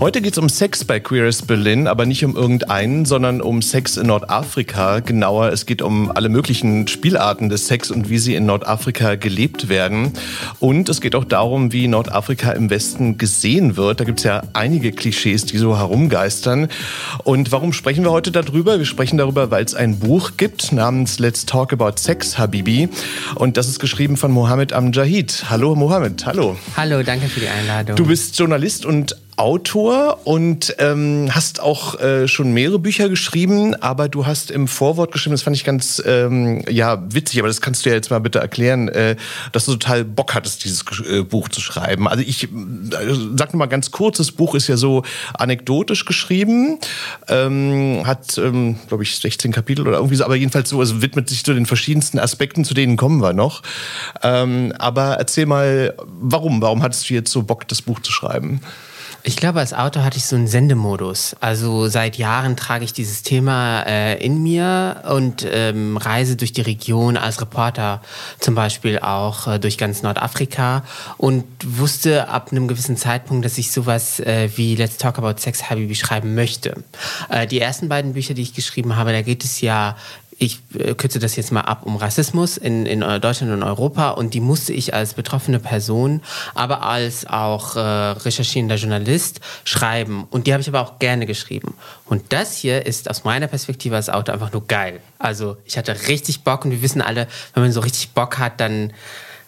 Heute geht es um Sex bei Queer as Berlin, aber nicht um irgendeinen, sondern um Sex in Nordafrika. Genauer, es geht um alle möglichen Spielarten des Sex und wie sie in Nordafrika gelebt werden. Und es geht auch darum, wie Nordafrika im Westen gesehen wird. Da gibt es ja einige Klischees, die so herumgeistern. Und warum sprechen wir heute darüber? Wir sprechen darüber, weil es ein Buch gibt namens Let's Talk About Sex, Habibi. Und das ist geschrieben von Mohammed Amjahid. Hallo Mohammed, hallo. Hallo, danke für die Einladung. Du bist Journalist und Autor und ähm, hast auch äh, schon mehrere Bücher geschrieben, aber du hast im Vorwort geschrieben, das fand ich ganz ähm, ja witzig, aber das kannst du ja jetzt mal bitte erklären, äh, dass du total Bock hattest, dieses äh, Buch zu schreiben. Also ich äh, sag nur mal ganz kurz, das Buch ist ja so anekdotisch geschrieben, ähm, hat, ähm, glaube ich, 16 Kapitel oder irgendwie so, aber jedenfalls so, also widmet sich zu den verschiedensten Aspekten, zu denen kommen wir noch. Ähm, aber erzähl mal, warum? Warum hattest du jetzt so Bock, das Buch zu schreiben? Ich glaube, als Autor hatte ich so einen Sendemodus. Also seit Jahren trage ich dieses Thema äh, in mir und ähm, reise durch die Region als Reporter zum Beispiel auch äh, durch ganz Nordafrika und wusste ab einem gewissen Zeitpunkt, dass ich sowas äh, wie Let's Talk About Sex Habibi schreiben möchte. Äh, die ersten beiden Bücher, die ich geschrieben habe, da geht es ja ich äh, kürze das jetzt mal ab, um Rassismus in, in Deutschland und Europa. Und die musste ich als betroffene Person, aber als auch äh, recherchierender Journalist schreiben. Und die habe ich aber auch gerne geschrieben. Und das hier ist aus meiner Perspektive als Autor einfach nur geil. Also ich hatte richtig Bock und wir wissen alle, wenn man so richtig Bock hat, dann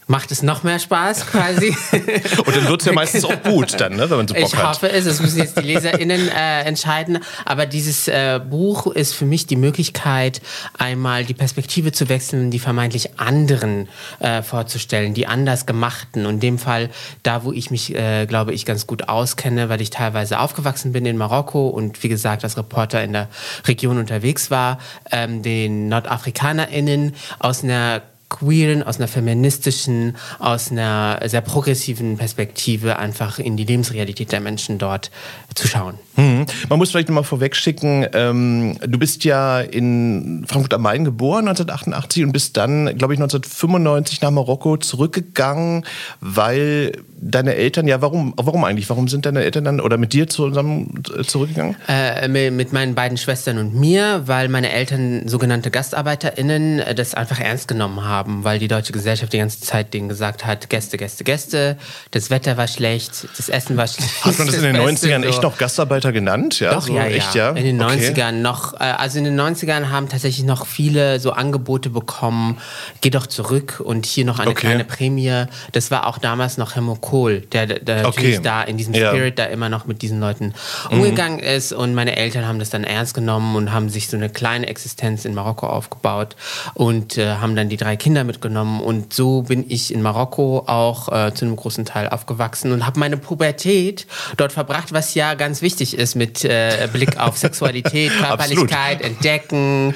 macht es noch mehr Spaß quasi. und dann wird es ja meistens auch gut dann, ne, wenn man so Bock ich hat. Ich hoffe es, das müssen jetzt die LeserInnen äh, entscheiden. Aber dieses äh, Buch ist für mich die Möglichkeit, einmal die Perspektive zu wechseln, die vermeintlich anderen äh, vorzustellen, die anders gemachten. Und in dem Fall, da wo ich mich, äh, glaube ich, ganz gut auskenne, weil ich teilweise aufgewachsen bin in Marokko und wie gesagt als Reporter in der Region unterwegs war, ähm, den NordafrikanerInnen aus einer queeren, aus einer feministischen, aus einer sehr progressiven Perspektive einfach in die Lebensrealität der Menschen dort zu schauen. Mhm. Man muss vielleicht nochmal vorwegschicken, ähm, du bist ja in Frankfurt am Main geboren 1988 und bist dann, glaube ich, 1995 nach Marokko zurückgegangen, weil deine Eltern, ja, warum, warum eigentlich? Warum sind deine Eltern dann oder mit dir zusammen äh, zurückgegangen? Äh, mit meinen beiden Schwestern und mir, weil meine Eltern sogenannte GastarbeiterInnen äh, das einfach ernst genommen haben, weil die deutsche Gesellschaft die ganze Zeit denen gesagt hat, Gäste, Gäste, Gäste, das Wetter war schlecht, das Essen war schlecht. Hat man das, das in den 90ern so. Echt noch Gastarbeiter genannt? Ja, Doch, so ja, echt, ja. In den 90ern okay. noch, äh, also in den 90ern haben tatsächlich noch viele so Angebote bekommen, geh doch zurück und hier noch eine okay. kleine Prämie. Das war auch damals noch Helmut Kohl, der, der okay. natürlich da in diesem Spirit ja. da immer noch mit diesen Leuten mhm. umgegangen ist. Und meine Eltern haben das dann ernst genommen und haben sich so eine kleine Existenz in Marokko aufgebaut und äh, haben dann die drei Kinder mitgenommen. Und so bin ich in Marokko auch äh, zu einem großen Teil aufgewachsen und habe meine Pubertät dort verbracht, was ja ganz wichtig ist mit äh, Blick auf Sexualität, Körperlichkeit, entdecken,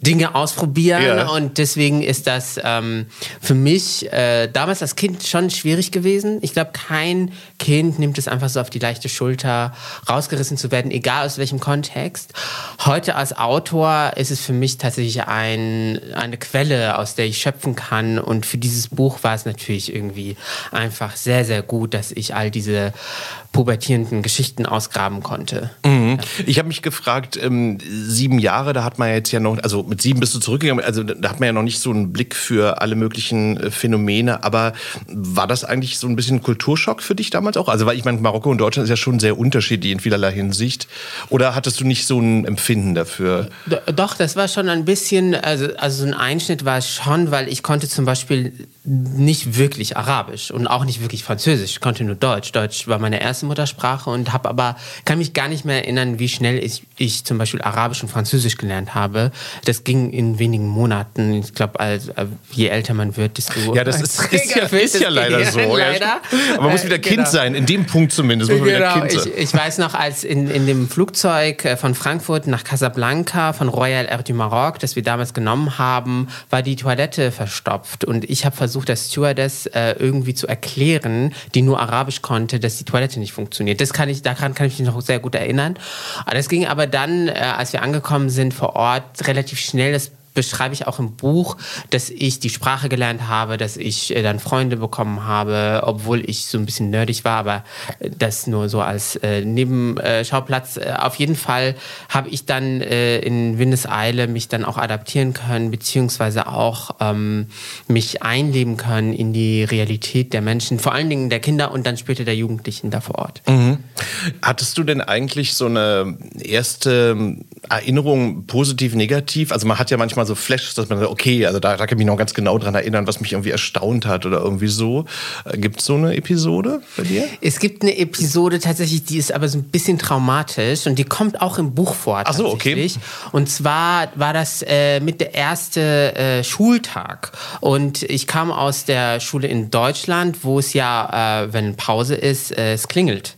Dinge ausprobieren. Ja. Und deswegen ist das ähm, für mich äh, damals als Kind schon schwierig gewesen. Ich glaube, kein Kind nimmt es einfach so auf die leichte Schulter, rausgerissen zu werden, egal aus welchem Kontext. Heute als Autor ist es für mich tatsächlich ein, eine Quelle, aus der ich schöpfen kann. Und für dieses Buch war es natürlich irgendwie einfach sehr, sehr gut, dass ich all diese pubertierenden Geschichten ausgraben konnte. Mhm. Ich habe mich gefragt, ähm, sieben Jahre, da hat man jetzt ja noch, also mit sieben bist du zurückgegangen, also da hat man ja noch nicht so einen Blick für alle möglichen äh, Phänomene, aber war das eigentlich so ein bisschen Kulturschock für dich damals auch? Also weil ich meine, Marokko und Deutschland ist ja schon sehr unterschiedlich in vielerlei Hinsicht. Oder hattest du nicht so ein Empfinden dafür? Doch, das war schon ein bisschen, also, also so ein Einschnitt war es schon, weil ich konnte zum Beispiel nicht wirklich Arabisch und auch nicht wirklich Französisch. Ich konnte nur Deutsch. Deutsch war meine erste Muttersprache und habe aber kann mich gar nicht mehr erinnern, wie schnell ich, ich zum Beispiel Arabisch und Französisch gelernt habe. Das ging in wenigen Monaten. Ich glaube, also, je älter man wird, desto ja, das ist, ist, ja, ist ja leider so. leider. Aber man muss wieder äh, Kind genau. sein. In dem Punkt zumindest muss man genau. wieder Kind sein. Ich, ich weiß noch, als in, in dem Flugzeug äh, von Frankfurt nach Casablanca von Royal Air du Maroc, das wir damals genommen haben, war die Toilette verstopft und ich habe versucht, der Stewardess äh, irgendwie zu erklären, die nur Arabisch konnte, dass die Toilette nicht funktioniert. Das kann ich, daran kann ich mich noch sehr gut erinnern. Das ging aber dann, äh, als wir angekommen sind vor Ort, relativ schnell. Das beschreibe ich auch im Buch, dass ich die Sprache gelernt habe, dass ich äh, dann Freunde bekommen habe, obwohl ich so ein bisschen nerdig war, aber äh, das nur so als äh, Nebenschauplatz. Äh, auf jeden Fall habe ich dann äh, in Windeseile mich dann auch adaptieren können, beziehungsweise auch ähm, mich einleben können in die Realität der Menschen, vor allen Dingen der Kinder und dann später der Jugendlichen da vor Ort. Mhm. Hattest du denn eigentlich so eine erste Erinnerung positiv, negativ? Also man hat ja manchmal so Flashes, dass man sagt, okay, also da, da kann ich mich noch ganz genau dran erinnern, was mich irgendwie erstaunt hat oder irgendwie so. Äh, gibt es so eine Episode bei dir? Es gibt eine Episode tatsächlich, die ist aber so ein bisschen traumatisch und die kommt auch im Buch vor. Ach so, okay. Und zwar war das äh, mit der erste äh, Schultag und ich kam aus der Schule in Deutschland, wo es ja, äh, wenn Pause ist, äh, es klingelt.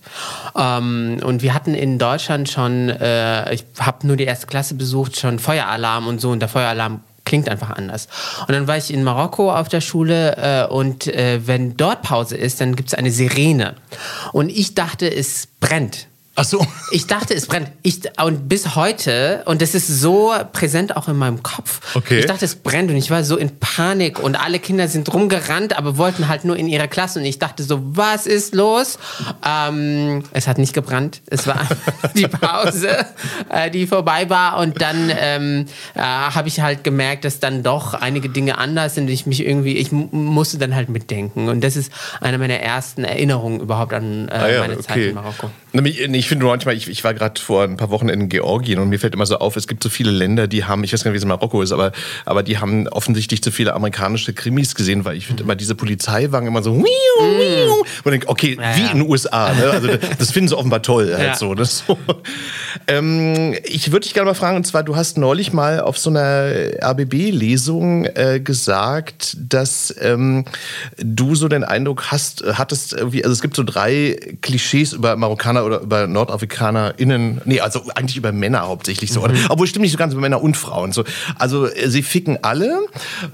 Ähm, und wir hatten in Deutschland schon, äh, ich habe nur die erste Klasse besucht, schon Feueralarm und so und der Feueralarm Alarm klingt einfach anders. Und dann war ich in Marokko auf der Schule äh, und äh, wenn dort Pause ist, dann gibt es eine Sirene. Und ich dachte, es brennt. Ach so. Ich dachte, es brennt. Ich, und bis heute, und das ist so präsent auch in meinem Kopf. Okay. Ich dachte, es brennt und ich war so in Panik und alle Kinder sind rumgerannt, aber wollten halt nur in ihre Klasse und ich dachte so, was ist los? Ähm, es hat nicht gebrannt. Es war die Pause, äh, die vorbei war und dann ähm, äh, habe ich halt gemerkt, dass dann doch einige Dinge anders sind. Ich mich irgendwie, ich musste dann halt mitdenken und das ist eine meiner ersten Erinnerungen überhaupt an äh, ah ja, meine okay. Zeit in Marokko. Ich finde manchmal, ich, ich war gerade vor ein paar Wochen in Georgien und mir fällt immer so auf, es gibt so viele Länder, die haben, ich weiß gar nicht, wie es in Marokko ist, aber, aber die haben offensichtlich zu viele amerikanische Krimis gesehen, weil ich finde immer diese Polizeiwagen immer so, wiu, wiu, mm. und denke, okay, ja, wie in den USA. Ne? Also das finden sie offenbar toll. Halt ja. so, ne? so. Ähm, ich würde dich gerne mal fragen, und zwar, du hast neulich mal auf so einer RBB-Lesung äh, gesagt, dass ähm, du so den Eindruck hast, hattest, irgendwie, also es gibt so drei Klischees über Marokkaner oder über NordafrikanerInnen, nee, also eigentlich über Männer hauptsächlich so. Mhm. Obwohl stimmt nicht so ganz über Männer und Frauen. So. Also äh, sie ficken alle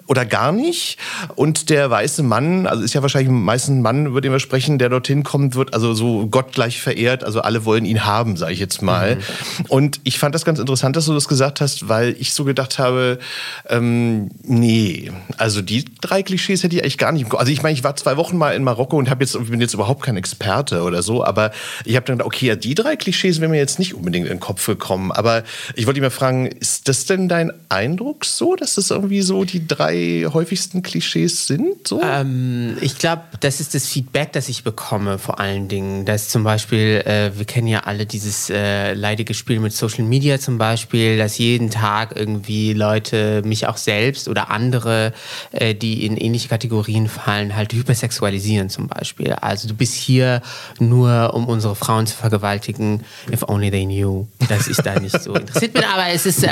oder gar nicht. Und der weiße Mann, also ist ja wahrscheinlich meistens ein Mann, über den wir sprechen, der dorthin kommt, wird also so gottgleich verehrt. Also alle wollen ihn haben, sage ich jetzt mal. Mhm. Und ich fand das ganz interessant, dass du das gesagt hast, weil ich so gedacht habe, ähm, nee, also die drei Klischees hätte ich eigentlich gar nicht. Also ich meine, ich war zwei Wochen mal in Marokko und jetzt, bin jetzt überhaupt kein Experte oder so, aber ich habe dann gedacht, okay, ja, die drei Klischees wären mir jetzt nicht unbedingt in den Kopf gekommen. Aber ich wollte dich mal fragen, ist das denn dein Eindruck so, dass das irgendwie so die drei häufigsten Klischees sind? So? Ähm, ich glaube, das ist das Feedback, das ich bekomme, vor allen Dingen. Dass zum Beispiel, äh, wir kennen ja alle dieses äh, leidige Spiel mit Social Media zum Beispiel, dass jeden Tag irgendwie Leute, mich auch selbst oder andere, äh, die in ähnliche Kategorien fallen, halt hypersexualisieren zum Beispiel. Also du bist hier nur, um unsere Frauen zu vergewaltigen. If only they knew, dass ich da nicht so interessiert bin. Aber es ist äh,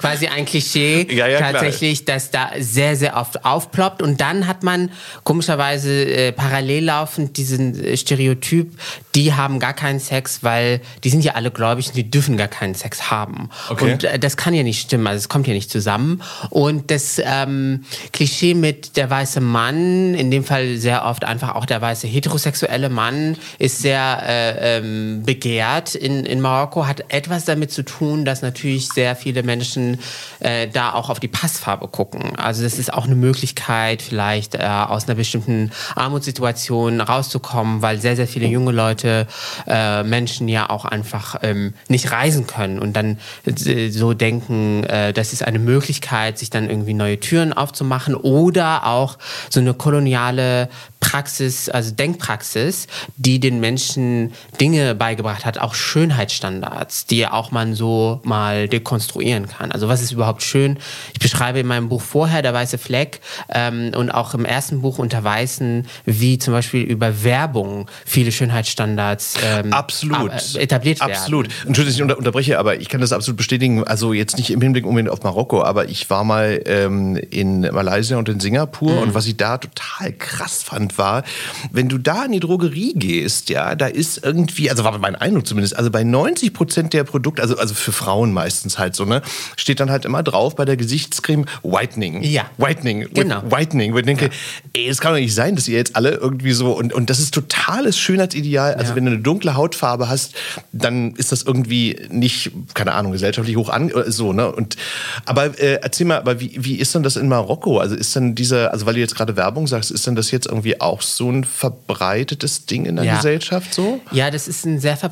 quasi ein Klischee ja, ja, tatsächlich, klar. dass da sehr, sehr oft aufploppt. Und dann hat man komischerweise äh, parallel laufend diesen äh, Stereotyp, die haben gar keinen Sex, weil die sind ja alle gläubig und die dürfen gar keinen Sex haben. Okay. Und äh, das kann ja nicht stimmen, also es kommt ja nicht zusammen. Und das ähm, Klischee mit der weiße Mann, in dem Fall sehr oft einfach auch der weiße heterosexuelle Mann, ist sehr äh, ähm, begehrt in, in Marokko, hat etwas damit zu tun, dass natürlich sehr viele Menschen äh, da auch auf die Passfarbe gucken. Also das ist auch eine Möglichkeit, vielleicht äh, aus einer bestimmten Armutssituation rauszukommen, weil sehr, sehr viele junge Leute, äh, Menschen ja auch einfach ähm, nicht reisen können und dann äh, so denken, äh, das ist eine Möglichkeit, sich dann irgendwie neue Türen aufzumachen oder auch so eine koloniale Praxis, also Denkpraxis, die den Menschen Dinge beigebracht mitgebracht hat, auch Schönheitsstandards, die auch man so mal dekonstruieren kann. Also was ist überhaupt schön? Ich beschreibe in meinem Buch vorher der weiße Fleck ähm, und auch im ersten Buch unter Weißen, wie zum Beispiel über Werbung viele Schönheitsstandards ähm, absolut. Äh, etabliert werden. Absolut. Entschuldigung, ich unterbreche, aber ich kann das absolut bestätigen. Also jetzt nicht im Hinblick unbedingt auf Marokko, aber ich war mal ähm, in Malaysia und in Singapur mhm. und was ich da total krass fand, war, wenn du da in die Drogerie gehst, ja, da ist irgendwie, also war mein Eindruck zumindest, also bei 90 Prozent der Produkte, also, also für Frauen meistens halt so, ne, steht dann halt immer drauf bei der Gesichtscreme Whitening. Ja. Whitening. Genau. Whitening. Wo ich denke, ja. ey, es kann doch nicht sein, dass ihr jetzt alle irgendwie so, und, und das ist totales Schönheitsideal. Also ja. wenn du eine dunkle Hautfarbe hast, dann ist das irgendwie nicht, keine Ahnung, gesellschaftlich hoch an, äh, so, ne, und, aber äh, erzähl mal, aber wie, wie ist denn das in Marokko? Also ist denn dieser, also weil du jetzt gerade Werbung sagst, ist denn das jetzt irgendwie auch so ein verbreitetes Ding in der ja. Gesellschaft so? Ja, das ist ein sehr verbreitetes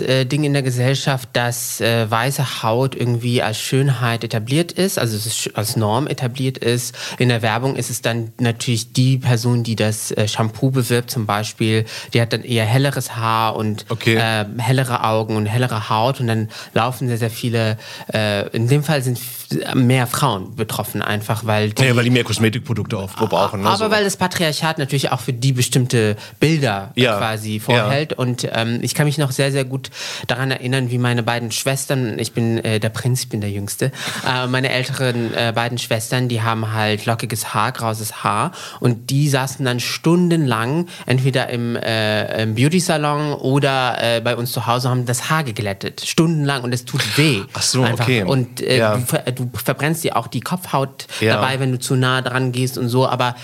äh, Ding in der Gesellschaft, dass äh, weiße Haut irgendwie als Schönheit etabliert ist, also als Norm etabliert ist. In der Werbung ist es dann natürlich die Person, die das äh, Shampoo bewirbt zum Beispiel, die hat dann eher helleres Haar und okay. äh, hellere Augen und hellere Haut und dann laufen sehr, sehr viele, äh, in dem Fall sind mehr Frauen betroffen einfach, weil die, ja, weil die mehr Kosmetikprodukte auch brauchen. Ne, aber so. weil das Patriarchat natürlich auch für die bestimmte Bilder ja. quasi vorhält ja. und ähm, ich kann mich noch sehr, sehr gut daran erinnern, wie meine beiden Schwestern, ich bin äh, der Prinz, ich bin der Jüngste, äh, meine älteren äh, beiden Schwestern, die haben halt lockiges Haar, graues Haar und die saßen dann stundenlang entweder im, äh, im Beauty-Salon oder äh, bei uns zu Hause haben das Haar geglättet, stundenlang und es tut weh. Ach so, einfach. okay. Und äh, ja. du, du verbrennst dir auch die Kopfhaut ja. dabei, wenn du zu nah dran gehst und so. Aber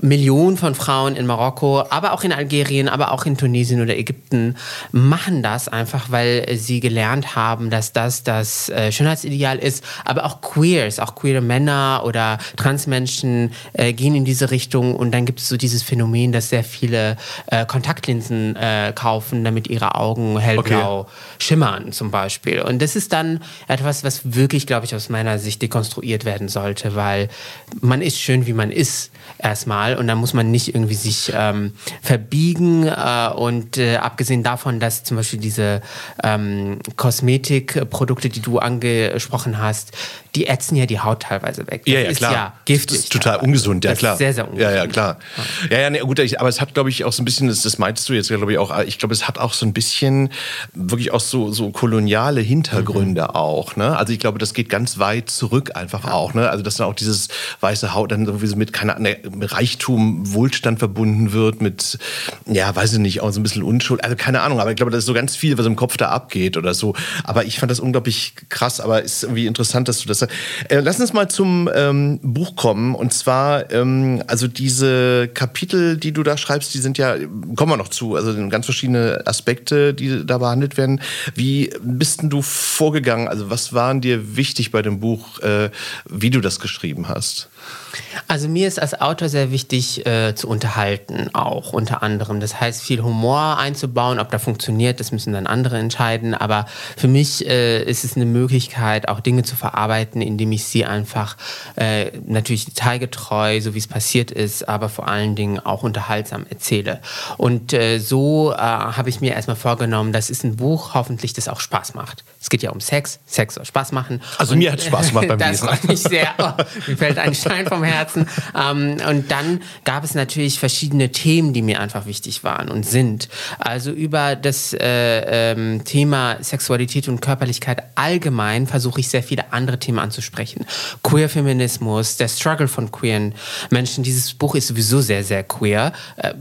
Millionen von Frauen in Marokko, aber auch in Algerien, aber auch in Tunesien oder Ägypten machen das einfach, weil sie gelernt haben, dass das das äh, Schönheitsideal ist. Aber auch Queers, auch queere Männer oder Transmenschen äh, gehen in diese Richtung und dann gibt es so dieses Phänomen, dass sehr viele äh, Kontaktlinsen äh, kaufen, damit ihre Augen hellblau okay. schimmern zum Beispiel. Und das ist dann etwas, was wirklich, glaube ich, aus meiner Sicht dekonstruiert werden sollte, weil man ist schön, wie man ist erstmal und da muss man nicht irgendwie sich ähm, verbiegen äh, und äh, abgesehen davon, dass zum Beispiel diese ähm, Kosmetikprodukte, die du angesprochen hast, die ätzen ja die Haut teilweise weg. Das ja, ja, ist klar. ja giftig. Das ist total ungesund, ja das klar. Ist sehr, sehr ungesund. Ja, ja, klar. Ja, ja, nee, gut, aber es hat, glaube ich, auch so ein bisschen, das, das meinst du jetzt, glaube ich, auch, ich glaube, es hat auch so ein bisschen wirklich auch so, so koloniale Hintergründe mhm. auch. Ne? Also ich glaube, das geht ganz weit zurück einfach ja. auch. Ne? Also dass dann auch dieses weiße Haut dann sowieso mit keine ne, Reichtum, Wohlstand verbunden wird, mit, ja, weiß ich nicht, auch so ein bisschen Unschuld. Also keine Ahnung, aber ich glaube, das ist so ganz viel, was im Kopf da abgeht oder so. Aber ich fand das unglaublich krass, aber ist irgendwie interessant, dass du das äh, lass uns mal zum ähm, Buch kommen. Und zwar, ähm, also diese Kapitel, die du da schreibst, die sind ja, kommen wir noch zu, also ganz verschiedene Aspekte, die da behandelt werden. Wie bist denn du vorgegangen? Also was waren dir wichtig bei dem Buch, äh, wie du das geschrieben hast? Also mir ist als Autor sehr wichtig äh, zu unterhalten, auch unter anderem. Das heißt, viel Humor einzubauen. Ob da funktioniert, das müssen dann andere entscheiden. Aber für mich äh, ist es eine Möglichkeit, auch Dinge zu verarbeiten, indem ich sie einfach äh, natürlich detailgetreu, so wie es passiert ist, aber vor allen Dingen auch unterhaltsam erzähle. Und äh, so äh, habe ich mir erstmal vorgenommen, das ist ein Buch, hoffentlich, das auch Spaß macht. Es geht ja um Sex. Sex soll Spaß machen. Also und, mir hat es Spaß gemacht beim Lesen. Das freut mich sehr. Oh, mir fällt ein Stein vom Herzen. Ähm, und dann gab es natürlich verschiedene Themen, die mir einfach wichtig waren und sind. Also über das äh, ähm, Thema Sexualität und Körperlichkeit allgemein versuche ich sehr viele andere Themen anzusprechen. Queer-Feminismus, der Struggle von queeren Menschen. Dieses Buch ist sowieso sehr, sehr queer. Äh,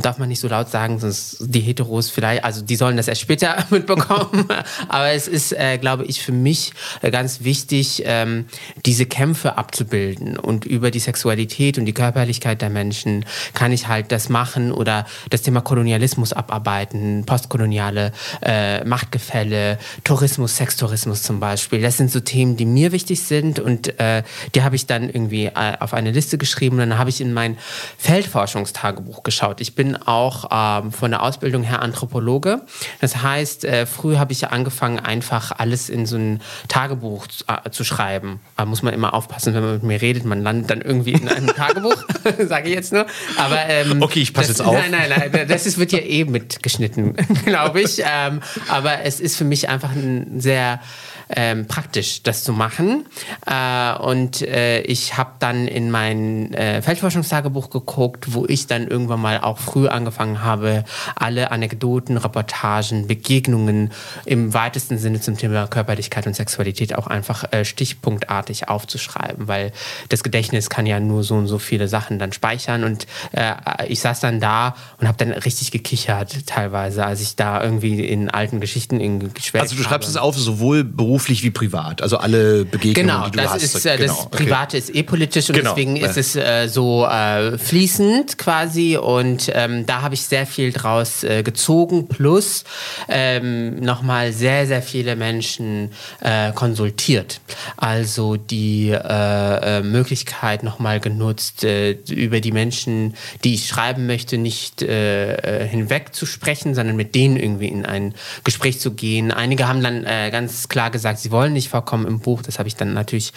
darf man nicht so laut sagen, sonst die Heteros vielleicht, also die sollen das erst später mitbekommen. Aber es ist, äh, glaube ich, für mich ganz wichtig, ähm, diese Kämpfe abzubilden und über die Sexualität und die Körperlichkeit der Menschen kann ich halt das machen oder das Thema Kolonialismus abarbeiten, postkoloniale äh, Machtgefälle, Tourismus, Sextourismus zum Beispiel. Das sind so Themen, die mir wichtig sind und äh, die habe ich dann irgendwie äh, auf eine Liste geschrieben. Und dann habe ich in mein Feldforschungstagebuch geschaut. Ich bin auch ähm, von der Ausbildung her Anthropologe. Das heißt, äh, früh habe ich angefangen, einfach alles in so ein Tagebuch zu, äh, zu schreiben. Da muss man immer aufpassen, wenn man mit mir redet geredet. Man landet dann irgendwie in einem Tagebuch, sage ich jetzt nur. Aber ähm, okay, ich passe jetzt auf. Nein, nein, nein, das ist, wird ja eh mitgeschnitten, glaube ich. Ähm, aber es ist für mich einfach ein sehr ähm, praktisch, das zu machen. Äh, und äh, ich habe dann in mein äh, Feldforschungstagebuch geguckt, wo ich dann irgendwann mal auch früh angefangen habe, alle Anekdoten, Reportagen, Begegnungen im weitesten Sinne zum Thema Körperlichkeit und Sexualität auch einfach äh, stichpunktartig aufzuschreiben, weil das Gedächtnis kann ja nur so und so viele Sachen dann speichern. Und äh, ich saß dann da und habe dann richtig gekichert teilweise, als ich da irgendwie in alten Geschichten irgendwie geschwärzt Also du schreibst habe. es auf, sowohl beruflich beruflich wie privat. Also alle Begegnungen, genau, die du das hast. Ist, äh, genau, das Private ist eh politisch und genau. deswegen ist es äh, so äh, fließend quasi. Und ähm, da habe ich sehr viel draus äh, gezogen. Plus ähm, nochmal sehr, sehr viele Menschen äh, konsultiert. Also die äh, Möglichkeit nochmal genutzt, über die Menschen, die ich schreiben möchte, nicht hinweg zu sprechen, sondern mit denen irgendwie in ein Gespräch zu gehen. Einige haben dann ganz klar gesagt, gesagt, sie wollen nicht vorkommen im Buch. Das habe ich dann natürlich,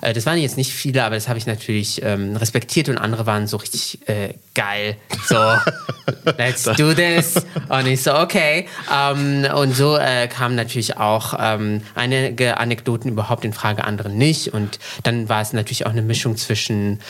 äh, das waren jetzt nicht viele, aber das habe ich natürlich ähm, respektiert und andere waren so richtig äh, geil. So, let's do this. Und ich so, okay. Ähm, und so äh, kamen natürlich auch ähm, einige Anekdoten überhaupt in Frage, andere nicht. Und dann war es natürlich auch eine Mischung zwischen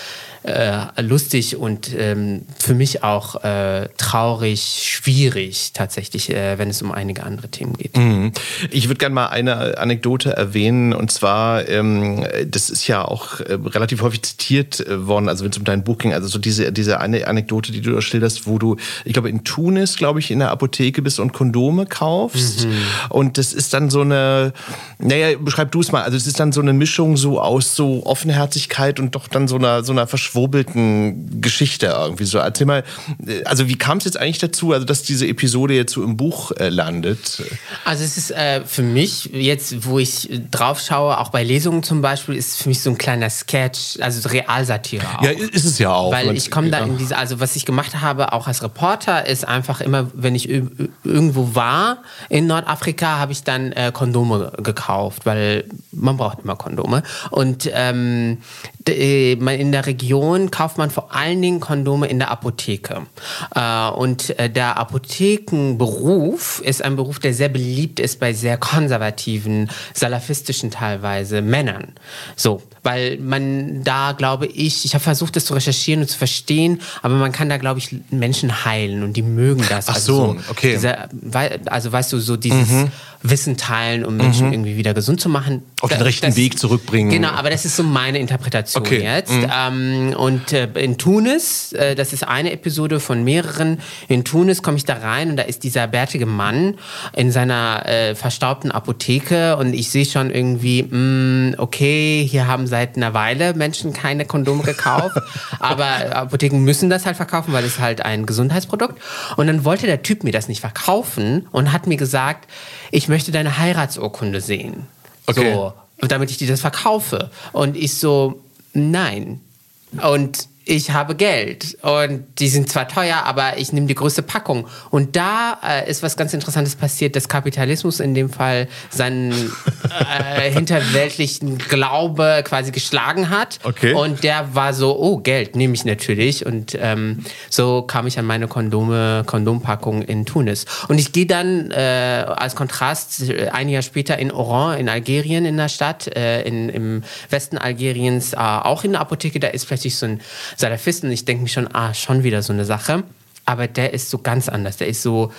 äh, lustig und ähm, für mich auch äh, traurig, schwierig tatsächlich, äh, wenn es um einige andere Themen geht. Mhm. Ich würde gerne mal eine Anekdote erwähnen und zwar, ähm, das ist ja auch äh, relativ häufig zitiert äh, worden, also wenn es um dein Buch ging, also so diese, diese eine Anekdote, die du da schilderst, wo du, ich glaube in Tunis, glaube ich, in der Apotheke bist und Kondome kaufst mhm. und das ist dann so eine, naja, beschreib du es mal, also es ist dann so eine Mischung so aus so Offenherzigkeit und doch dann so einer, so einer Verschwörung verschwurbelten Geschichte irgendwie so. Erzähl mal, also wie kam es jetzt eigentlich dazu, also dass diese Episode jetzt so im Buch äh, landet? Also es ist äh, für mich jetzt, wo ich drauf schaue, auch bei Lesungen zum Beispiel, ist für mich so ein kleiner Sketch, also Realsatire auch. Ja, ist es ja auch. Weil ich komme da in diese, also was ich gemacht habe, auch als Reporter, ist einfach immer, wenn ich irgendwo war in Nordafrika, habe ich dann äh, Kondome gekauft, weil man braucht immer Kondome. Und ähm, äh, in der Region kauft man vor allen Dingen Kondome in der Apotheke. Äh, und äh, der Apothekenberuf ist ein Beruf, der sehr beliebt ist bei sehr konservativen, salafistischen teilweise Männern. So, weil man da, glaube ich, ich habe versucht, das zu recherchieren und zu verstehen, aber man kann da, glaube ich, Menschen heilen und die mögen das. Ach also so, okay. Dieser, also weißt du, so dieses mhm. Wissen teilen, um Menschen mhm. irgendwie wieder gesund zu machen. Auf den rechten das, Weg zurückbringen. Genau, aber das ist so meine Interpretation okay. jetzt. Mhm. Ähm, und äh, in Tunis, äh, das ist eine Episode von mehreren, in Tunis komme ich da rein und da ist dieser bärtige Mann in seiner äh, verstaubten Apotheke und ich sehe schon irgendwie, mh, mm, okay, hier haben sie seit einer Weile Menschen keine Kondome gekauft. aber Apotheken müssen das halt verkaufen, weil es halt ein Gesundheitsprodukt. Und dann wollte der Typ mir das nicht verkaufen und hat mir gesagt, ich möchte deine Heiratsurkunde sehen. Okay. So, damit ich dir das verkaufe. Und ich so, nein. Und ich habe Geld und die sind zwar teuer, aber ich nehme die größte Packung. Und da äh, ist was ganz Interessantes passiert, dass Kapitalismus in dem Fall seinen äh, hinterweltlichen Glaube quasi geschlagen hat. Okay. Und der war so, oh, Geld nehme ich natürlich. Und ähm, so kam ich an meine Kondome, Kondompackung in Tunis. Und ich gehe dann äh, als Kontrast äh, ein Jahr später in Oran, in Algerien, in der Stadt, äh, in, im Westen Algeriens, äh, auch in der Apotheke. Da ist plötzlich so ein Salafisten. Ich denke mir schon, ah, schon wieder so eine Sache. Aber der ist so ganz anders. Der ist so,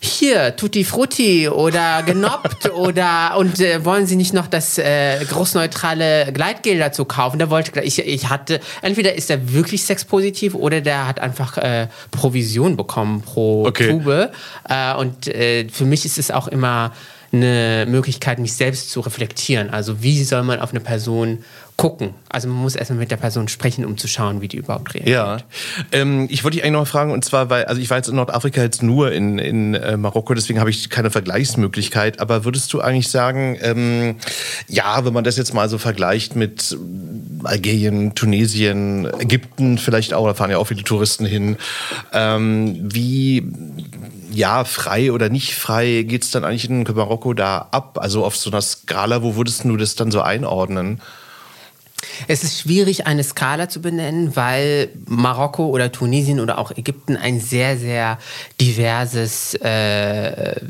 hier, Tutti Frutti oder genoppt oder und äh, wollen Sie nicht noch das äh, großneutrale Gleitgel dazu kaufen? Der wollte, ich, ich hatte, entweder ist er wirklich sexpositiv oder der hat einfach äh, Provision bekommen pro okay. Tube. Äh, und äh, für mich ist es auch immer eine Möglichkeit, mich selbst zu reflektieren. Also wie soll man auf eine Person gucken. Also man muss erstmal mit der Person sprechen, um zu schauen, wie die überhaupt reagiert. Ja, ähm, ich wollte dich eigentlich noch mal fragen, und zwar, weil, also ich war jetzt in Nordafrika jetzt nur in, in äh, Marokko, deswegen habe ich keine Vergleichsmöglichkeit, aber würdest du eigentlich sagen, ähm, ja, wenn man das jetzt mal so vergleicht mit Algerien, Tunesien, Ägypten vielleicht auch, da fahren ja auch viele Touristen hin, ähm, wie ja, frei oder nicht frei geht es dann eigentlich in Marokko da ab? Also auf so einer Skala, wo würdest du das dann so einordnen? Es ist schwierig, eine Skala zu benennen, weil Marokko oder Tunesien oder auch Ägypten ein sehr, sehr diverses, äh,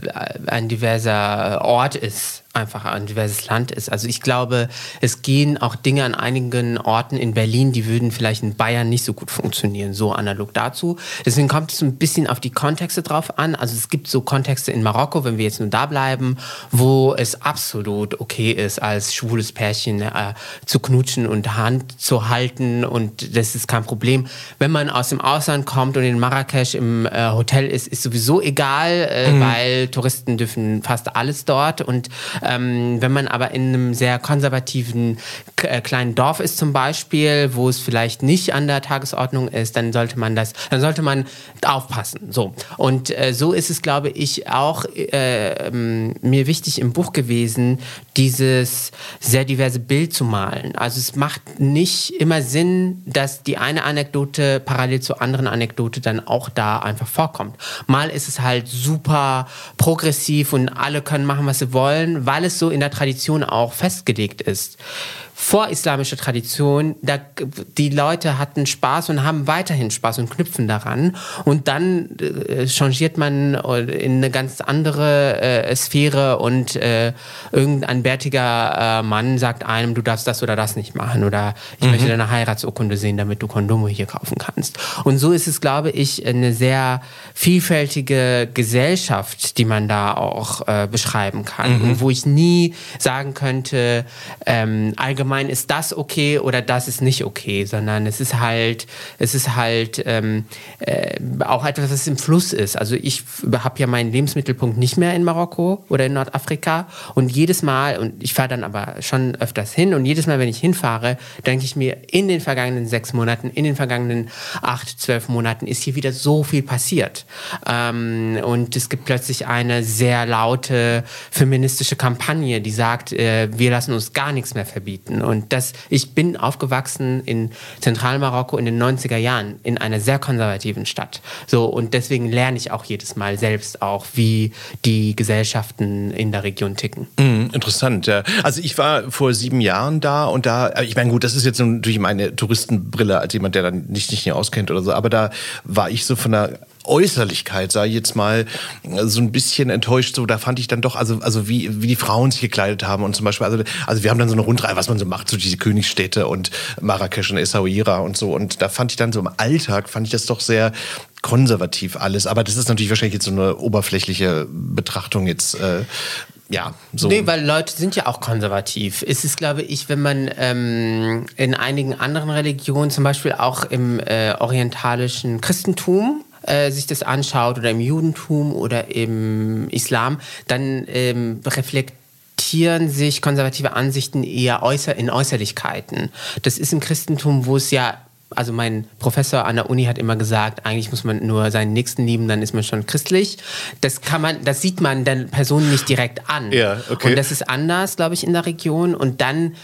ein diverser Ort ist einfach ein diverses Land ist. Also ich glaube, es gehen auch Dinge an einigen Orten in Berlin, die würden vielleicht in Bayern nicht so gut funktionieren, so analog dazu. Deswegen kommt es ein bisschen auf die Kontexte drauf an. Also es gibt so Kontexte in Marokko, wenn wir jetzt nur da bleiben, wo es absolut okay ist, als schwules Pärchen äh, zu knutschen und Hand zu halten und das ist kein Problem. Wenn man aus dem Ausland kommt und in Marrakesch im äh, Hotel ist, ist sowieso egal, äh, mhm. weil Touristen dürfen fast alles dort und ähm, wenn man aber in einem sehr konservativen äh, kleinen Dorf ist zum Beispiel, wo es vielleicht nicht an der Tagesordnung ist, dann sollte man das, dann sollte man aufpassen. So und äh, so ist es, glaube ich, auch äh, ähm, mir wichtig im Buch gewesen, dieses sehr diverse Bild zu malen. Also es macht nicht immer Sinn, dass die eine Anekdote parallel zur anderen Anekdote dann auch da einfach vorkommt. Mal ist es halt super progressiv und alle können machen, was sie wollen, weil es so in der Tradition auch festgelegt ist vorislamische Tradition, da, die Leute hatten Spaß und haben weiterhin Spaß und knüpfen daran. Und dann äh, changiert man in eine ganz andere äh, Sphäre und äh, irgendein bärtiger äh, Mann sagt einem, du darfst das oder das nicht machen oder ich mhm. möchte deine Heiratsurkunde sehen, damit du Kondome hier kaufen kannst. Und so ist es, glaube ich, eine sehr vielfältige Gesellschaft, die man da auch äh, beschreiben kann. Mhm. Und wo ich nie sagen könnte, ähm, allgemein allgemein ist das okay oder das ist nicht okay, sondern es ist halt, es ist halt ähm, äh, auch etwas, was im Fluss ist. Also ich habe ja meinen Lebensmittelpunkt nicht mehr in Marokko oder in Nordafrika und jedes Mal, und ich fahre dann aber schon öfters hin und jedes Mal, wenn ich hinfahre, denke ich mir, in den vergangenen sechs Monaten, in den vergangenen acht, zwölf Monaten ist hier wieder so viel passiert. Ähm, und es gibt plötzlich eine sehr laute feministische Kampagne, die sagt, äh, wir lassen uns gar nichts mehr verbieten. Und das, ich bin aufgewachsen in Zentralmarokko in den 90er Jahren in einer sehr konservativen Stadt. So, und deswegen lerne ich auch jedes Mal selbst auch, wie die Gesellschaften in der Region ticken. Mm, interessant, ja. Also ich war vor sieben Jahren da und da, ich meine, gut, das ist jetzt natürlich meine Touristenbrille als jemand, der dann nicht, nicht auskennt oder so, aber da war ich so von der Äußerlichkeit, sei jetzt mal, so ein bisschen enttäuscht. So, da fand ich dann doch, also, also wie, wie die Frauen sich gekleidet haben und zum Beispiel, also, also wir haben dann so eine Rundreihe, was man so macht, so diese Königsstädte und Marrakesch und Essaouira und so. Und da fand ich dann so im Alltag, fand ich das doch sehr konservativ alles. Aber das ist natürlich wahrscheinlich jetzt so eine oberflächliche Betrachtung jetzt. Äh, ja, so. Nee, weil Leute sind ja auch konservativ. Es ist, glaube ich, wenn man ähm, in einigen anderen Religionen, zum Beispiel auch im äh, orientalischen Christentum, äh, sich das anschaut oder im Judentum oder im Islam, dann ähm, reflektieren sich konservative Ansichten eher äußer in Äußerlichkeiten. Das ist im Christentum, wo es ja also mein Professor an der Uni hat immer gesagt, eigentlich muss man nur seinen Nächsten lieben, dann ist man schon christlich. Das kann man, das sieht man den Personen nicht direkt an. Ja, okay. Und das ist anders, glaube ich, in der Region. Und dann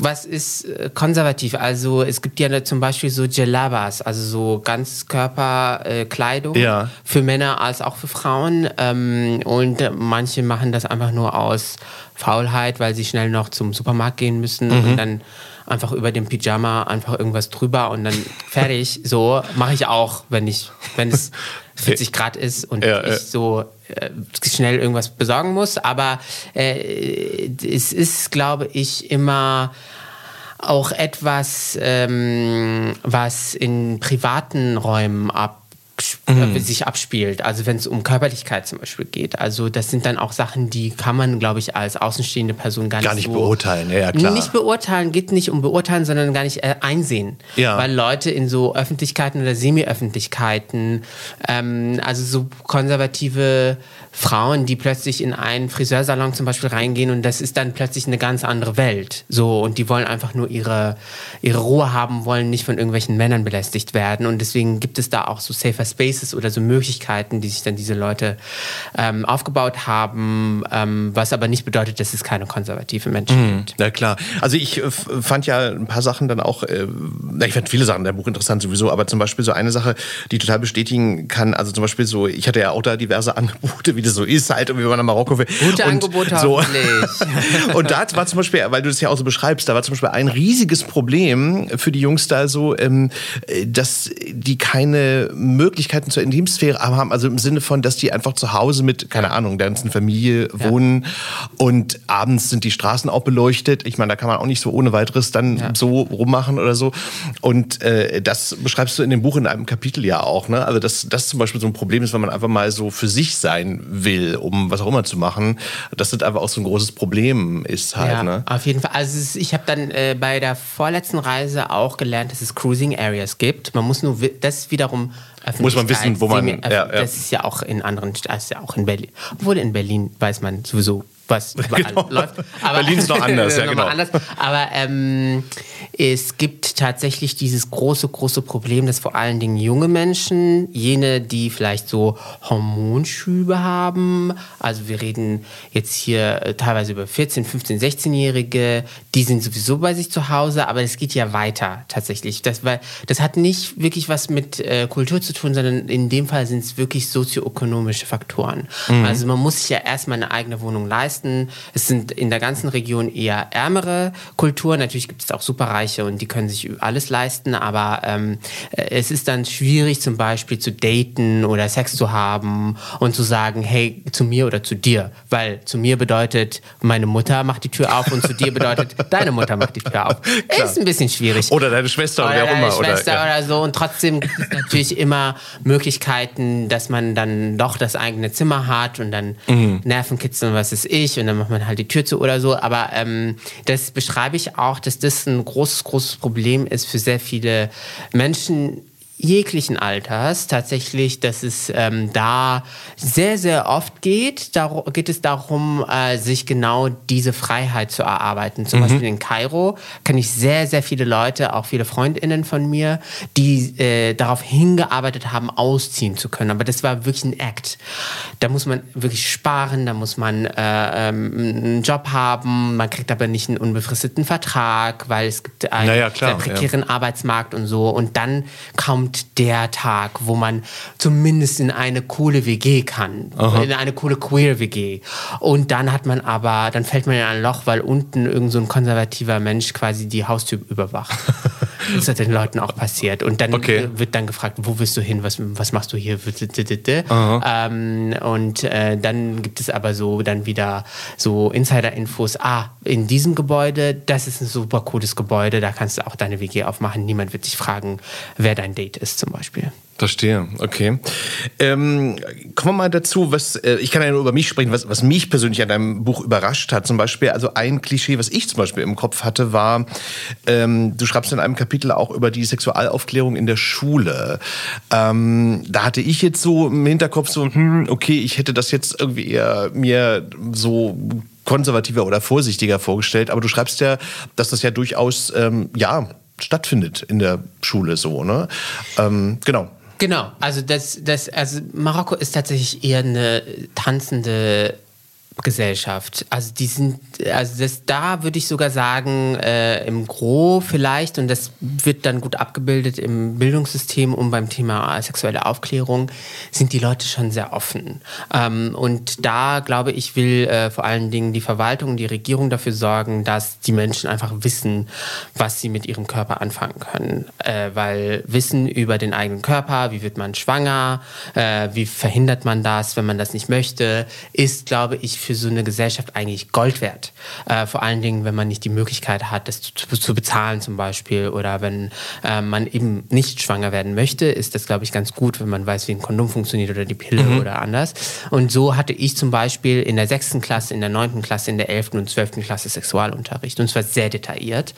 was ist äh, konservativ? Also es gibt ja zum Beispiel so Jalabas, also so Ganzkörperkleidung äh, ja. für Männer als auch für Frauen. Ähm, und manche machen das einfach nur aus Faulheit, weil sie schnell noch zum Supermarkt gehen müssen mhm. und dann einfach über dem Pyjama einfach irgendwas drüber und dann fertig. So mache ich auch, wenn ich, wenn es 40 Grad ist und ja, ich so äh, schnell irgendwas besorgen muss. Aber äh, es ist, glaube ich, immer auch etwas, ähm, was in privaten Räumen ab mhm. Äh, sich abspielt. Also wenn es um Körperlichkeit zum Beispiel geht. Also das sind dann auch Sachen, die kann man, glaube ich, als außenstehende Person gar nicht, gar nicht so beurteilen. Ja, klar. Nicht beurteilen, geht nicht um beurteilen, sondern gar nicht äh, einsehen. Ja. Weil Leute in so Öffentlichkeiten oder Semi-Öffentlichkeiten, ähm, also so konservative Frauen, die plötzlich in einen Friseursalon zum Beispiel reingehen und das ist dann plötzlich eine ganz andere Welt. So, und die wollen einfach nur ihre, ihre Ruhe haben, wollen nicht von irgendwelchen Männern belästigt werden. Und deswegen gibt es da auch so Safer Spaces Spaces oder so Möglichkeiten, die sich dann diese Leute ähm, aufgebaut haben, ähm, was aber nicht bedeutet, dass es keine konservative Menschen mhm. gibt. Ja klar. Also ich äh, fand ja ein paar Sachen dann auch, äh, ich fand viele Sachen in der Buch interessant sowieso, aber zum Beispiel so eine Sache, die total bestätigen kann, also zum Beispiel so, ich hatte ja auch da diverse Angebote, wie das so ist halt, und wie man nach Marokko will. Gute und Angebote so. und da war zum Beispiel, weil du das ja auch so beschreibst, da war zum Beispiel ein riesiges Problem für die Jungs da so, ähm, dass die keine Möglichkeiten zur Intimsphäre haben, also im Sinne von, dass die einfach zu Hause mit, keine Ahnung, der ganzen Familie wohnen und abends sind die Straßen auch beleuchtet. Ich meine, da kann man auch nicht so ohne weiteres dann so rummachen oder so. Und äh, das beschreibst du in dem Buch in einem Kapitel ja auch, ne? Also dass das zum Beispiel so ein Problem ist, wenn man einfach mal so für sich sein will, um was auch immer zu machen, dass das einfach auch so ein großes Problem ist halt. Ja, ne? auf jeden Fall. Also ich habe dann äh, bei der vorletzten Reise auch gelernt, dass es Cruising Areas gibt. Man muss nur das wiederum muss man wissen, wo man. Ja, ja. Das ist ja auch in anderen, also ja auch in Berlin. Obwohl in Berlin weiß man sowieso was überall genau. läuft. Aber, Berlin ist noch anders, ja genau. Anders. Aber ähm, es gibt tatsächlich dieses große, große Problem, dass vor allen Dingen junge Menschen, jene, die vielleicht so Hormonschübe haben, also wir reden jetzt hier äh, teilweise über 14, 15, 16-Jährige, die sind sowieso bei sich zu Hause, aber es geht ja weiter tatsächlich. Das, weil, das hat nicht wirklich was mit äh, Kultur zu tun, sondern in dem Fall sind es wirklich sozioökonomische Faktoren. Mhm. Also man muss sich ja erstmal eine eigene Wohnung leisten meisten, es sind in der ganzen Region eher ärmere Kulturen. Natürlich gibt es auch Superreiche und die können sich alles leisten, aber ähm, es ist dann schwierig zum Beispiel zu daten oder Sex zu haben und zu sagen, hey, zu mir oder zu dir. Weil zu mir bedeutet, meine Mutter macht die Tür auf und zu dir bedeutet, deine Mutter macht die Tür auf. Klar. Ist ein bisschen schwierig. Oder deine Schwester oder, oder wer auch immer. Schwester oder, ja. oder so. Und trotzdem gibt es natürlich immer Möglichkeiten, dass man dann doch das eigene Zimmer hat und dann mhm. Nervenkitzeln, was ist ich nicht und dann macht man halt die Tür zu oder so. Aber ähm, das beschreibe ich auch, dass das ein großes, großes Problem ist für sehr viele Menschen jeglichen Alters tatsächlich, dass es ähm, da sehr, sehr oft geht. Da geht es darum, äh, sich genau diese Freiheit zu erarbeiten. Zum mhm. Beispiel in Kairo kenne ich sehr, sehr viele Leute, auch viele Freundinnen von mir, die äh, darauf hingearbeitet haben, ausziehen zu können. Aber das war wirklich ein Act. Da muss man wirklich sparen, da muss man äh, ähm, einen Job haben, man kriegt aber nicht einen unbefristeten Vertrag, weil es gibt einen naja, sehr prekären ja. Arbeitsmarkt und so. Und dann kommt kommt der Tag, wo man zumindest in eine coole WG kann, Aha. in eine coole Queer WG. Und dann hat man aber, dann fällt man in ein Loch, weil unten irgend so ein konservativer Mensch quasi die Haustür überwacht. das ist den Leuten auch passiert. Und dann okay. wird dann gefragt, wo willst du hin, was, was machst du hier? Ähm, und äh, dann gibt es aber so dann wieder so Insider-Infos, ah, in diesem Gebäude, das ist ein super cooles Gebäude, da kannst du auch deine WG aufmachen. Niemand wird dich fragen, wer dein Date ist zum Beispiel. Verstehe, okay. Ähm, kommen wir mal dazu, was äh, ich kann ja nur über mich sprechen, was, was mich persönlich an deinem Buch überrascht hat. Zum Beispiel, also ein Klischee, was ich zum Beispiel im Kopf hatte, war, ähm, du schreibst in einem Kapitel auch über die Sexualaufklärung in der Schule. Ähm, da hatte ich jetzt so im Hinterkopf so, hm, okay, ich hätte das jetzt irgendwie eher mir so konservativer oder vorsichtiger vorgestellt. Aber du schreibst ja, dass das ja durchaus, ähm, ja, stattfindet in der Schule so, ne? Ähm, genau. Genau, also das, das, also Marokko ist tatsächlich eher eine tanzende Gesellschaft. Also die sind, also das, da würde ich sogar sagen, äh, im Gro vielleicht, und das wird dann gut abgebildet im Bildungssystem und beim Thema sexuelle Aufklärung, sind die Leute schon sehr offen. Ähm, und da, glaube ich, will äh, vor allen Dingen die Verwaltung, die Regierung dafür sorgen, dass die Menschen einfach wissen, was sie mit ihrem Körper anfangen können. Äh, weil Wissen über den eigenen Körper, wie wird man schwanger, äh, wie verhindert man das, wenn man das nicht möchte, ist, glaube ich, für so eine Gesellschaft eigentlich Gold wert. Äh, vor allen Dingen, wenn man nicht die Möglichkeit hat, das zu, zu bezahlen zum Beispiel oder wenn äh, man eben nicht schwanger werden möchte, ist das, glaube ich, ganz gut, wenn man weiß, wie ein Kondom funktioniert oder die Pille mhm. oder anders. Und so hatte ich zum Beispiel in der sechsten Klasse, in der neunten Klasse, in der elften und zwölften Klasse Sexualunterricht. Und zwar sehr detailliert.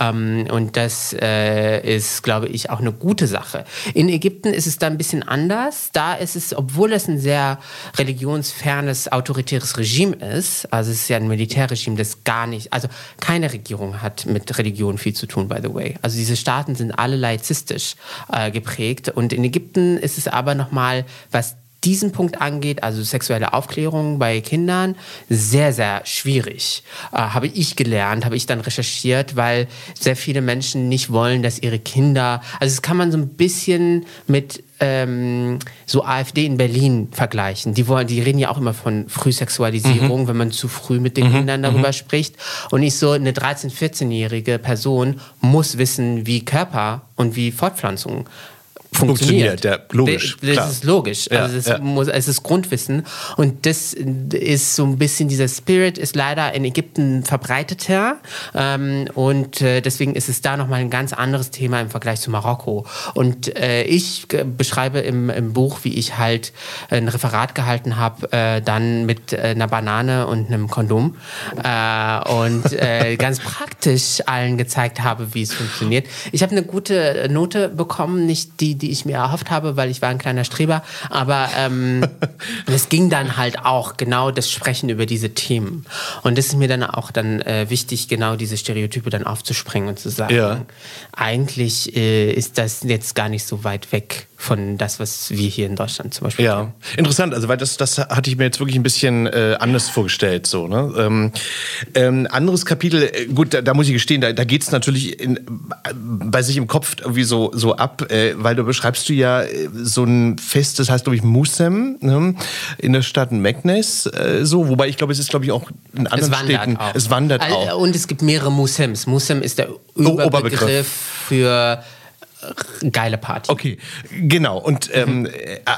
Ähm, und das äh, ist, glaube ich, auch eine gute Sache. In Ägypten ist es da ein bisschen anders. Da ist es, obwohl es ein sehr religionsfernes, autoritäres Regime Regime ist, also es ist ja ein Militärregime, das gar nicht, also keine Regierung hat mit Religion viel zu tun, by the way. Also diese Staaten sind alle laizistisch äh, geprägt und in Ägypten ist es aber nochmal, was diesen Punkt angeht, also sexuelle Aufklärung bei Kindern, sehr, sehr schwierig. Äh, habe ich gelernt, habe ich dann recherchiert, weil sehr viele Menschen nicht wollen, dass ihre Kinder, also das kann man so ein bisschen mit ähm, so AfD in Berlin vergleichen. Die wollen, die reden ja auch immer von Frühsexualisierung, mhm. wenn man zu früh mit den mhm. Kindern darüber mhm. spricht. Und nicht so eine 13-, 14-jährige Person muss wissen, wie Körper und wie Fortpflanzung funktioniert. funktioniert ja, logisch. Das klar. ist logisch. Ja, also es, ja. muss, es ist Grundwissen. Und das ist so ein bisschen, dieser Spirit ist leider in Ägypten verbreiteter. Ähm, und äh, deswegen ist es da nochmal ein ganz anderes Thema im Vergleich zu Marokko. Und äh, ich beschreibe im, im, Buch, wie ich halt ein Referat gehalten habe, äh, dann mit äh, einer Banane und einem Kondom. Äh, und äh, ganz praktisch allen gezeigt habe, wie es funktioniert. Ich habe eine gute Note bekommen, nicht die, die ich mir erhofft habe, weil ich war ein kleiner Streber. Aber ähm, es ging dann halt auch genau das Sprechen über diese Themen. Und das ist mir dann auch dann äh, wichtig, genau diese Stereotype dann aufzuspringen und zu sagen, ja. eigentlich äh, ist das jetzt gar nicht so weit weg von das, was wir hier in Deutschland zum Beispiel Ja, interessant. Also, weil das, das hatte ich mir jetzt wirklich ein bisschen äh, anders vorgestellt. So, ne? ähm, ähm, anderes Kapitel, äh, gut, da, da, muss ich gestehen, da, da geht es natürlich in, bei sich im Kopf irgendwie so, so ab, äh, weil du beschreibst du ja äh, so ein Fest, das heißt, glaube ich, Musem ne? in der Stadt Meknes. Äh, so, wobei ich glaube, es ist, glaube ich, auch in anderen es Städten. Auch. Es wandert auch. Und es gibt mehrere Musems. Musem ist der Überbegriff, Oberbegriff. für geile Party. Okay, genau. Und ähm, mhm.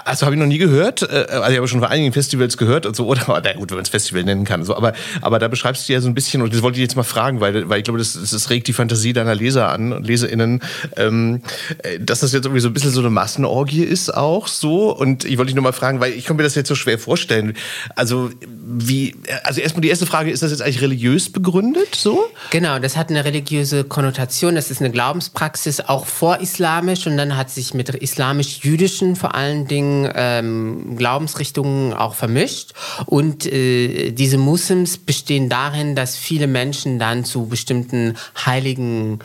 also habe ich noch nie gehört. Äh, also ich habe schon von einigen Festivals gehört und so. Oder na gut, wenn man es Festival nennen kann. So, aber, aber da beschreibst du ja so ein bisschen, und das wollte ich jetzt mal fragen, weil, weil ich glaube, das, das regt die Fantasie deiner Leser an und LeserInnen, ähm, äh, dass das jetzt irgendwie so ein bisschen so eine Massenorgie ist auch so. Und ich wollte dich nur mal fragen, weil ich kann mir das jetzt so schwer vorstellen. Also wie, also erstmal die erste Frage, ist das jetzt eigentlich religiös begründet so? Genau, das hat eine religiöse Konnotation. Das ist eine Glaubenspraxis auch vor islamisch und dann hat sich mit islamisch-jüdischen vor allen Dingen ähm, Glaubensrichtungen auch vermischt. Und äh, diese Muslims bestehen darin, dass viele Menschen dann zu bestimmten heiligen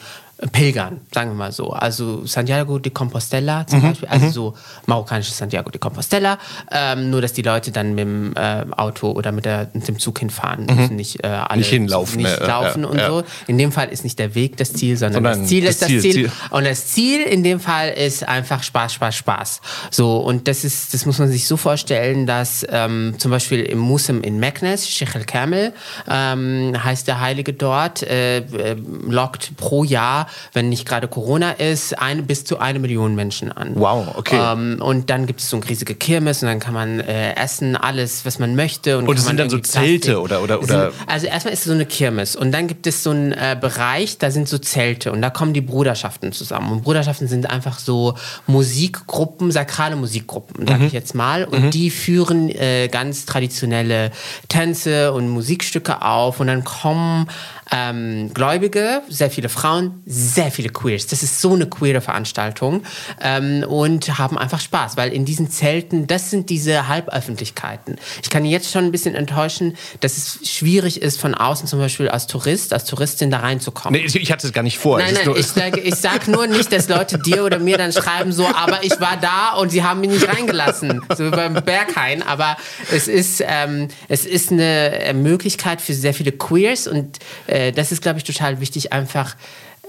Pilgern, sagen wir mal so. Also Santiago de Compostela zum mhm. Beispiel, also mhm. so marokkanisches Santiago de Compostela. Ähm, nur, dass die Leute dann mit dem äh, Auto oder mit, der, mit, dem Zug hinfahren, mhm. müssen nicht äh, alle nicht hinlaufen, nicht äh, laufen ja, und ja. so. In dem Fall ist nicht der Weg das Ziel, sondern, sondern das Ziel das ist Ziel, das Ziel. Ziel. Und das Ziel in dem Fall ist einfach Spaß, Spaß, Spaß. So und das ist, das muss man sich so vorstellen, dass ähm, zum Beispiel im Muslim in Meknes, Sheikh el Kamel, ähm, heißt der Heilige dort, äh, äh lockt pro Jahr wenn nicht gerade Corona ist, eine, bis zu eine Million Menschen an. Wow, okay. Ähm, und dann gibt es so ein riesige Kirmes und dann kann man äh, essen, alles, was man möchte. Und, und es sind dann so Zelte oder, oder, oder? also erstmal ist es so eine Kirmes und dann gibt es so einen äh, Bereich, da sind so Zelte und da kommen die Bruderschaften zusammen. Und Bruderschaften sind einfach so Musikgruppen, sakrale Musikgruppen, sag mhm. ich jetzt mal. Und mhm. die führen äh, ganz traditionelle Tänze und Musikstücke auf und dann kommen ähm, Gläubige, sehr viele Frauen, sehr viele Queers. Das ist so eine queere Veranstaltung ähm, und haben einfach Spaß, weil in diesen Zelten, das sind diese Halböffentlichkeiten. Ich kann jetzt schon ein bisschen enttäuschen, dass es schwierig ist, von außen zum Beispiel als Tourist, als Touristin da reinzukommen. Nee, ich hatte es gar nicht vor. Nein, nein, ich sage ich sag nur nicht, dass Leute dir oder mir dann schreiben so, aber ich war da und sie haben mich nicht reingelassen, so wie beim Berghain. Aber es ist, ähm, es ist eine Möglichkeit für sehr viele Queers und äh, äh, das ist, glaube ich, total wichtig, einfach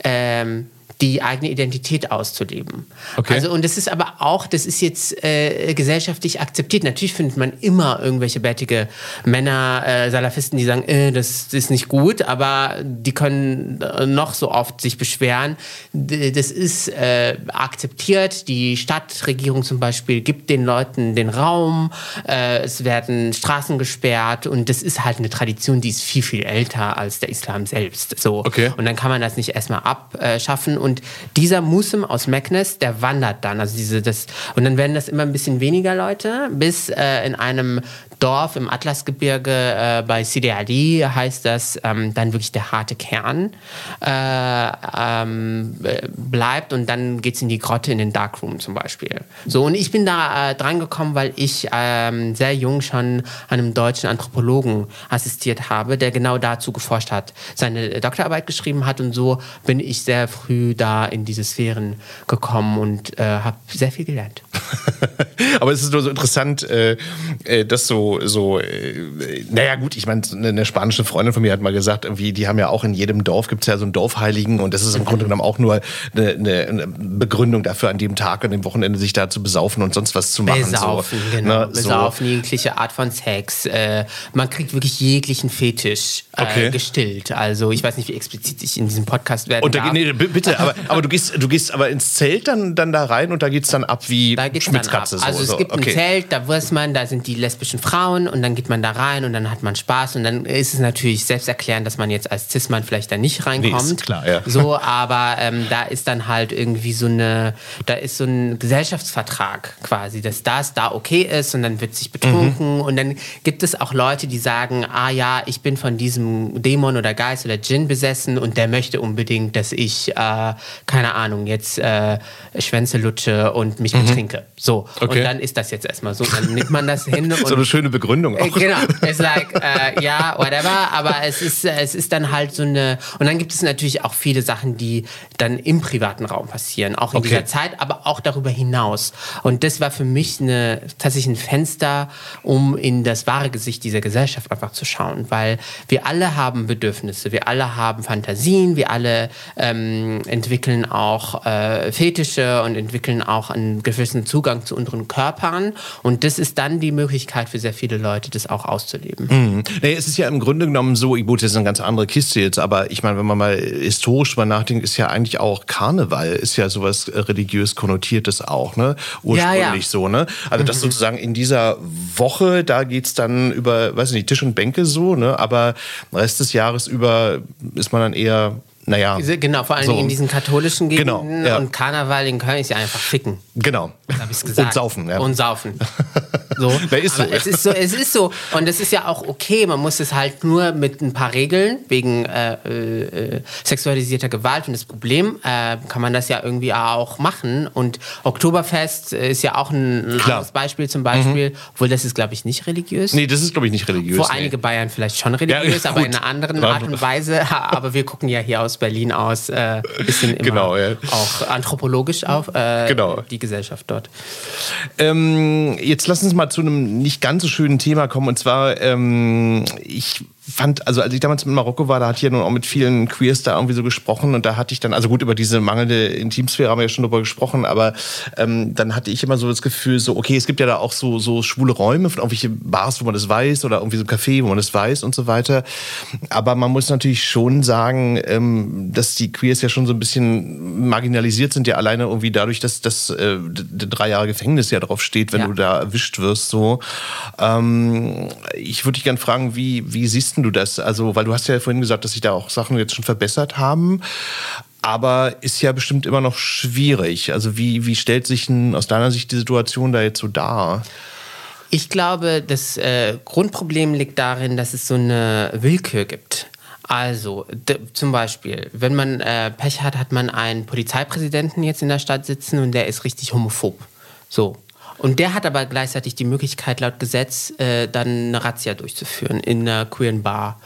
ähm, die eigene Identität auszuleben. Okay. Also, und das ist aber auch, das ist jetzt äh, gesellschaftlich akzeptiert. Natürlich findet man immer irgendwelche bärtige Männer, äh, Salafisten, die sagen, äh, das, ist nicht gut, aber die können äh, noch so oft sich beschweren. Das ist äh, akzeptiert. Die Stadtregierung zum Beispiel gibt den Leuten den Raum. Äh, es werden Straßen gesperrt und das ist halt eine Tradition, die ist viel, viel älter als der Islam selbst. So. Okay. Und dann kann man das nicht erstmal abschaffen und dieser Muslim aus Meknes, der wandert dann. Also diese, das, und dann werden das immer ein bisschen weniger Leute, bis äh, in einem Dorf im Atlasgebirge äh, bei Sidi Ali heißt das ähm, dann wirklich der harte Kern äh, ähm, bleibt und dann geht es in die Grotte in den Darkroom zum Beispiel. So und ich bin da äh, dran gekommen, weil ich ähm, sehr jung schon einem deutschen Anthropologen assistiert habe, der genau dazu geforscht hat, seine Doktorarbeit geschrieben hat und so bin ich sehr früh da in diese Sphären gekommen und äh, habe sehr viel gelernt. Aber es ist nur so interessant, äh, äh, dass so, so äh, naja gut, ich meine, eine spanische Freundin von mir hat mal gesagt, irgendwie, die haben ja auch in jedem Dorf, gibt es ja so einen Dorfheiligen und das ist im Grunde genommen auch nur eine, eine, Begründung dafür, an dem Tag, an dem Wochenende sich da zu besaufen und sonst was zu machen. Besaufen, so, genau. Ne, Besaufen, so. jegliche Art von Sex. Äh, man kriegt wirklich jeglichen Fetisch äh, okay. gestillt. Also ich weiß nicht, wie explizit ich in diesem Podcast werde. Und da, nee, bitte, aber, aber du gehst, du gehst aber ins Zelt dann, dann da rein und da geht es dann ab wie da Schmitzkatze. So, also es gibt okay. ein Zelt, da weiß man, da sind die lesbischen Frauen und dann geht man da rein und dann hat man Spaß und dann ist es natürlich selbsterklärend, dass man jetzt als Cis-Mann vielleicht da nicht reinkommt. Nee, klar, ja. So, aber ähm, da ist dann halt irgendwie so eine, da ist so ein Gesellschaftsvertrag quasi, dass das da okay ist und dann wird sich betrunken mhm. und dann gibt es auch Leute, die sagen, ah ja, ich bin von diesem Dämon oder Geist oder Djinn besessen und der möchte unbedingt, dass ich, äh, keine Ahnung, jetzt äh, Schwänze lutsche und mich mhm. betrinke. So, okay. und dann ist das jetzt erstmal so. Dann nimmt man das hin. so eine schöne Begründung auch. Äh, genau, it's like, äh, ja, whatever, aber es ist, es ist dann halt so eine, und dann gibt es natürlich auch viele Sachen, die dann im privaten Raum passieren, auch in okay. dieser Zeit, aber auch darüber hinaus. Und das war für mich eine, tatsächlich ein Fenster, um in das wahre Gesicht dieser Gesellschaft einfach zu schauen, weil wir alle haben Bedürfnisse, wir alle haben Fantasien, wir alle ähm, entwickeln auch äh, Fetische und entwickeln auch einen gewissen Zugang zu unseren Körpern. Und das ist dann die Möglichkeit für sehr viele Leute, das auch auszuleben. Mhm. Nee, es ist ja im Grunde genommen so, gut, das ist eine ganz andere Kiste jetzt, aber ich meine, wenn man mal historisch mal nachdenkt, ist ja eigentlich auch Karneval, ist ja sowas religiös konnotiertes auch, ne? Ursprünglich ja, ja. so, ne? Also das mhm. sozusagen in dieser Woche, da geht es dann über, weiß nicht, Tisch und Bänke so, ne? Aber Rest des Jahres über ist man dann eher naja. Genau, vor allem so. in diesen katholischen Gegenden genau, ja. und Karneval in Köln ist ja einfach ficken. Genau. Habe ich gesagt. Und saufen, ja. Und saufen. So. Ist so. es ist so. Es ist so. Und es ist ja auch okay. Man muss es halt nur mit ein paar Regeln wegen äh, äh, sexualisierter Gewalt. Und das Problem äh, kann man das ja irgendwie auch machen. Und Oktoberfest ist ja auch ein, ein anderes Beispiel zum Beispiel. Mhm. Obwohl das ist, glaube ich, nicht religiös. Nee, das ist, glaube ich, nicht religiös. Vor nee. einige Bayern vielleicht schon religiös, ja, aber in einer anderen Art und Weise. Aber wir gucken ja hier aus aus Berlin aus äh, bisschen immer genau, ja. auch anthropologisch auf äh, genau. die Gesellschaft dort. Ähm, jetzt lass uns mal zu einem nicht ganz so schönen Thema kommen und zwar ähm, ich fand, also als ich damals in Marokko war, da hatte ich ja nun auch mit vielen Queers da irgendwie so gesprochen und da hatte ich dann, also gut, über diese mangelnde Intimsphäre haben wir ja schon drüber gesprochen, aber ähm, dann hatte ich immer so das Gefühl, so, okay, es gibt ja da auch so, so schwule Räume, irgendwelche Bars, wo man das weiß oder irgendwie so ein Café, wo man das weiß und so weiter. Aber man muss natürlich schon sagen, ähm, dass die Queers ja schon so ein bisschen marginalisiert sind, ja alleine irgendwie dadurch, dass das äh, drei Jahre Gefängnis ja drauf steht, wenn ja. du da erwischt wirst, so. Ähm, ich würde dich gerne fragen, wie, wie siehst siehst du das? Also, weil du hast ja vorhin gesagt, dass sich da auch Sachen jetzt schon verbessert haben. Aber ist ja bestimmt immer noch schwierig. Also wie, wie stellt sich denn aus deiner Sicht die Situation da jetzt so dar? Ich glaube, das äh, Grundproblem liegt darin, dass es so eine Willkür gibt. Also, zum Beispiel, wenn man äh, Pech hat, hat man einen Polizeipräsidenten jetzt in der Stadt sitzen und der ist richtig homophob. So. Und der hat aber gleichzeitig die Möglichkeit, laut Gesetz äh, dann eine Razzia durchzuführen in einer queeren Bar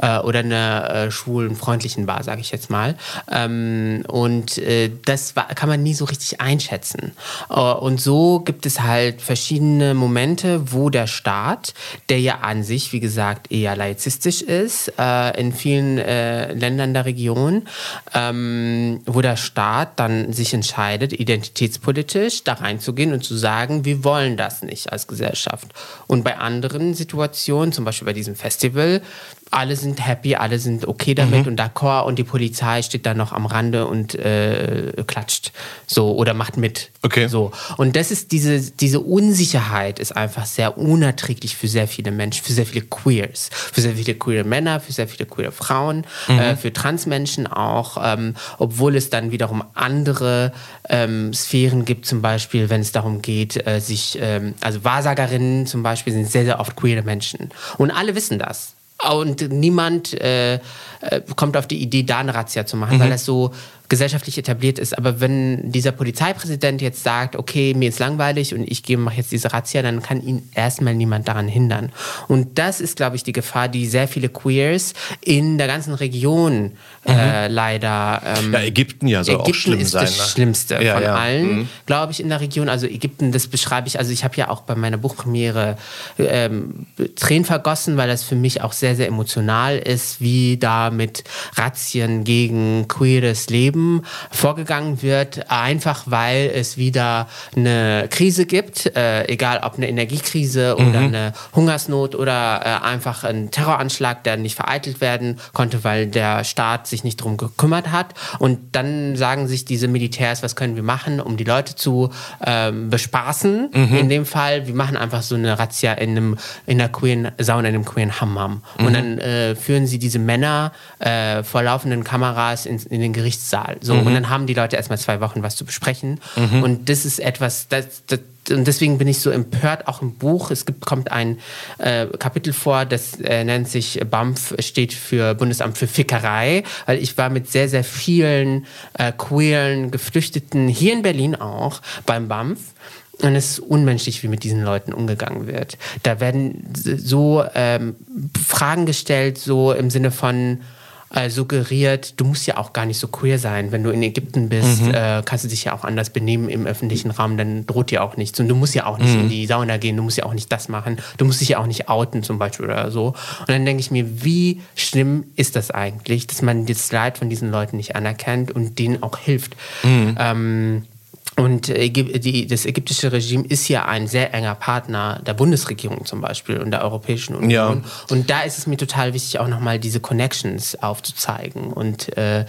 äh, oder einer äh, schwulen, freundlichen Bar, sage ich jetzt mal. Ähm, und äh, das war, kann man nie so richtig einschätzen. Äh, und so gibt es halt verschiedene Momente, wo der Staat, der ja an sich, wie gesagt, eher laizistisch ist, äh, in vielen äh, Ländern der Region, ähm, wo der Staat dann sich entscheidet, identitätspolitisch da reinzugehen und zu sagen, wir wollen das nicht als Gesellschaft. Und bei anderen Situationen, zum Beispiel bei diesem Festival, alle sind happy, alle sind okay damit mhm. und d'accord und die Polizei steht da noch am Rande und äh, klatscht so oder macht mit. Okay. So. Und das ist diese, diese Unsicherheit ist einfach sehr unerträglich für sehr viele Menschen, für sehr viele Queers, für sehr viele queere Männer, für sehr viele queere Frauen, mhm. äh, für Transmenschen auch, ähm, obwohl es dann wiederum andere ähm, Sphären gibt, zum Beispiel, wenn es darum geht, äh, sich, ähm, also Wahrsagerinnen zum Beispiel sind sehr, sehr oft queere Menschen. Und alle wissen das. Und niemand äh, äh, kommt auf die Idee, da eine Razzia zu machen, mhm. weil das so gesellschaftlich etabliert ist. Aber wenn dieser Polizeipräsident jetzt sagt, okay, mir ist langweilig und ich mache jetzt diese Razzia, dann kann ihn erstmal niemand daran hindern. Und das ist, glaube ich, die Gefahr, die sehr viele Queers in der ganzen Region äh, mhm. äh, leider. Ähm, ja, Ägypten ja Ägypten auch schlimm ist sein. Das ne? Schlimmste ja, von ja. allen, mhm. glaube ich, in der Region. Also Ägypten, das beschreibe ich. Also ich habe ja auch bei meiner Buchpremiere ähm, Tränen vergossen, weil das für mich auch sehr, sehr emotional ist, wie da mit Razzien gegen queeres Leben Leben vorgegangen wird, einfach weil es wieder eine Krise gibt, äh, egal ob eine Energiekrise mhm. oder eine Hungersnot oder äh, einfach ein Terroranschlag, der nicht vereitelt werden konnte, weil der Staat sich nicht darum gekümmert hat. Und dann sagen sich diese Militärs, was können wir machen, um die Leute zu ähm, bespaßen. Mhm. In dem Fall, wir machen einfach so eine Razzia in, einem, in der queeren Sauna, in einem queeren Hammam. Mhm. Und dann äh, führen sie diese Männer äh, vor laufenden Kameras in, in den Gerichtssaal Wahl. So, mhm. Und dann haben die Leute erstmal zwei Wochen was zu besprechen. Mhm. Und das ist etwas, das, das, und deswegen bin ich so empört, auch im Buch. Es gibt, kommt ein äh, Kapitel vor, das äh, nennt sich BAMF, steht für Bundesamt für Fickerei, weil ich war mit sehr, sehr vielen äh, queeren Geflüchteten hier in Berlin auch beim BAMF. Und es ist unmenschlich, wie mit diesen Leuten umgegangen wird. Da werden so ähm, Fragen gestellt, so im Sinne von, äh, suggeriert, du musst ja auch gar nicht so queer sein. Wenn du in Ägypten bist, mhm. äh, kannst du dich ja auch anders benehmen im öffentlichen Raum, dann droht dir auch nichts. Und du musst ja auch nicht mhm. in die Sauna gehen, du musst ja auch nicht das machen, du musst dich ja auch nicht outen zum Beispiel oder so. Und dann denke ich mir, wie schlimm ist das eigentlich, dass man das Leid von diesen Leuten nicht anerkennt und denen auch hilft. Mhm. Ähm, und die, das ägyptische Regime ist ja ein sehr enger Partner der Bundesregierung zum Beispiel und der Europäischen Union. Ja. Und da ist es mir total wichtig, auch nochmal diese Connections aufzuzeigen. Und äh,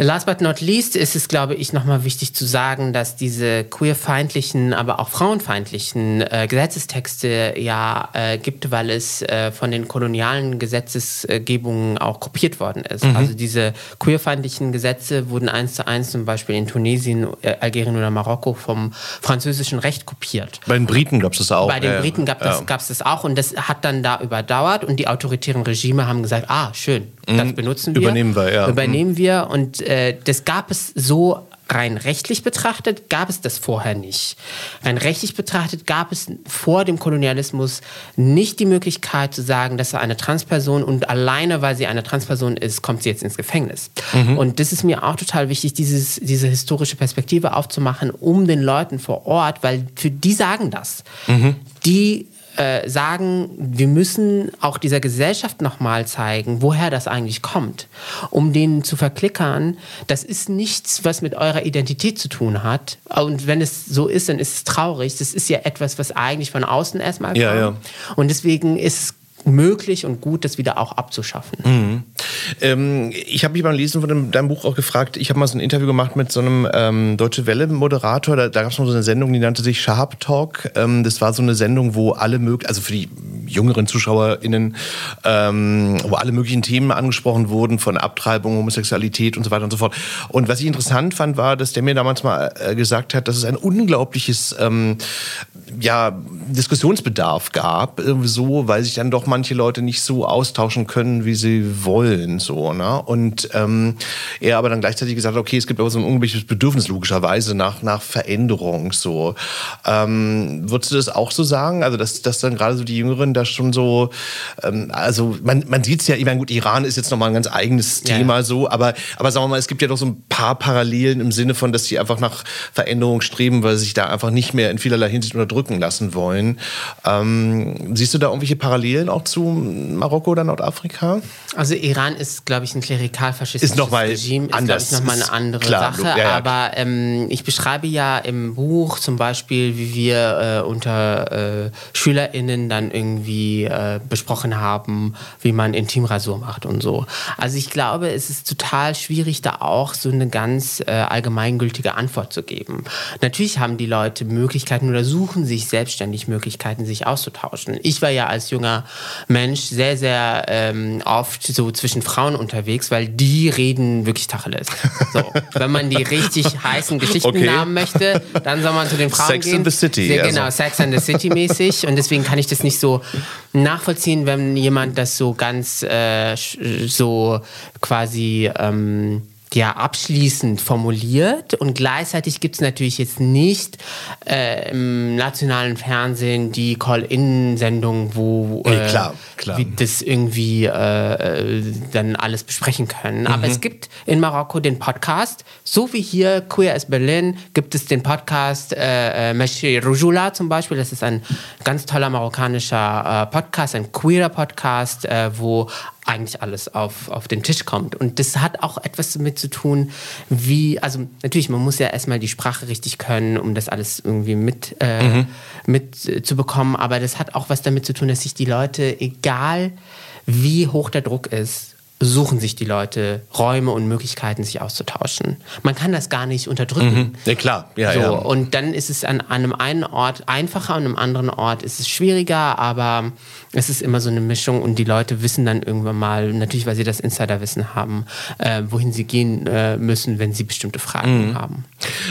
Last but not least ist es, glaube ich, nochmal wichtig zu sagen, dass diese queerfeindlichen, aber auch frauenfeindlichen äh, Gesetzestexte ja äh, gibt, weil es äh, von den kolonialen Gesetzesgebungen auch kopiert worden ist. Mhm. Also diese queerfeindlichen Gesetze wurden eins zu eins zum Beispiel in Tunesien, äh, Algerien oder Marokko vom französischen Recht kopiert. Bei den Briten gab es das auch. Bei den Briten gab es ja. das auch und das hat dann da überdauert und die autoritären Regime haben gesagt, ah, schön, das mhm. benutzen wir. Übernehmen wir, ja. Übernehmen mhm. wir und äh, das gab es so rein rechtlich betrachtet gab es das vorher nicht. Rein rechtlich betrachtet gab es vor dem Kolonialismus nicht die Möglichkeit zu sagen, dass er eine Transperson und alleine, weil sie eine Transperson ist, kommt sie jetzt ins Gefängnis. Mhm. Und das ist mir auch total wichtig, dieses, diese historische Perspektive aufzumachen, um den Leuten vor Ort, weil für die sagen das. Mhm. Die äh, sagen, wir müssen auch dieser Gesellschaft nochmal zeigen, woher das eigentlich kommt, um denen zu verklickern, das ist nichts, was mit eurer Identität zu tun hat. Und wenn es so ist, dann ist es traurig. Das ist ja etwas, was eigentlich von außen erstmal kommt. Ja, ja. Und deswegen ist es möglich und gut, das wieder auch abzuschaffen. Mhm. Ähm, ich habe mich beim Lesen von dem, deinem Buch auch gefragt, ich habe mal so ein Interview gemacht mit so einem ähm, Deutsche Welle-Moderator, da, da gab es mal so eine Sendung, die nannte sich Sharp Talk. Ähm, das war so eine Sendung, wo alle möglichen, also für die jüngeren ZuschauerInnen, ähm, wo alle möglichen Themen angesprochen wurden, von Abtreibung, Homosexualität und so weiter und so fort. Und was ich interessant fand, war, dass der mir damals mal äh, gesagt hat, dass es ein unglaubliches ähm, ja, Diskussionsbedarf gab, so, weil sich dann doch manche Leute nicht so austauschen können, wie sie wollen. So, ne? Und ähm, er aber dann gleichzeitig gesagt hat, okay, es gibt aber so ein unglaubliches Bedürfnis logischerweise nach, nach Veränderung. So. Ähm, würdest du das auch so sagen? Also, dass, dass dann gerade so die Jüngeren da schon so, ähm, also man, man sieht es ja, ich meine, gut, Iran ist jetzt nochmal ein ganz eigenes Thema ja. so, aber, aber sagen wir mal, es gibt ja doch so ein paar Parallelen im Sinne von, dass die einfach nach Veränderung streben, weil sie sich da einfach nicht mehr in vielerlei Hinsicht unterdrücken lassen wollen. Ähm, siehst du da irgendwelche Parallelen auch zu Marokko oder Nordafrika? Also Iran ist glaube ich, ein klerikal-faschistisches ist noch mal Regime. Ist, anders. Ist, nochmal eine andere klar, Sache. ja, ja. Aber ähm, ich beschreibe ja im Buch zum Beispiel, wie wir äh, unter äh, SchülerInnen dann irgendwie äh, besprochen haben, wie man Intimrasur macht und so. Also ich glaube, es ist total schwierig, da auch so eine ganz äh, allgemeingültige Antwort zu geben. Natürlich haben die Leute Möglichkeiten oder suchen sich selbstständig Möglichkeiten, sich auszutauschen. Ich war ja als junger Mensch sehr, sehr ähm, oft so zwischen Frauen unterwegs, weil die reden wirklich Tacheles. So, wenn man die richtig heißen Geschichten Okay. haben möchte, dann soll man zu den Frauen Sex gehen. in the City, Sehr, also. genau, Sex and the City mäßig. Und deswegen kann ich das nicht so nachvollziehen, wenn jemand das so ganz äh, so quasi ähm, ja, abschließend formuliert. Und gleichzeitig gibt es natürlich jetzt nicht äh, im nationalen Fernsehen die Call-In-Sendung, wo Nee, äh, klar, klar. wir das irgendwie äh, äh, dann alles besprechen können. Aber Mhm. es gibt in Marokko den Podcast, so wie hier Queer as Berlin, gibt es den Podcast äh, äh, Meshi Rujula zum Beispiel. Das ist ein ganz toller marokkanischer äh, Podcast, ein queerer Podcast, wo eigentlich alles auf, auf den Tisch kommt. Und das hat auch etwas damit zu tun, wie, also natürlich, man muss ja erstmal die Sprache richtig können, um das alles irgendwie mit, äh, mit äh, zu bekommen. Aber das hat auch was damit zu tun, dass sich die Leute, egal wie hoch der Druck ist, suchen sich die Leute Räume und Möglichkeiten, sich auszutauschen. Man kann das gar nicht unterdrücken. Ja, klar. Ja, so, ja. Und dann ist es an, einem einen Ort einfacher, an einem anderen Ort ist es schwieriger, aber es ist immer so eine Mischung und die Leute wissen dann irgendwann mal, natürlich weil sie das Insiderwissen haben, äh, wohin sie gehen äh, müssen, wenn sie bestimmte Mhm. Fragen haben.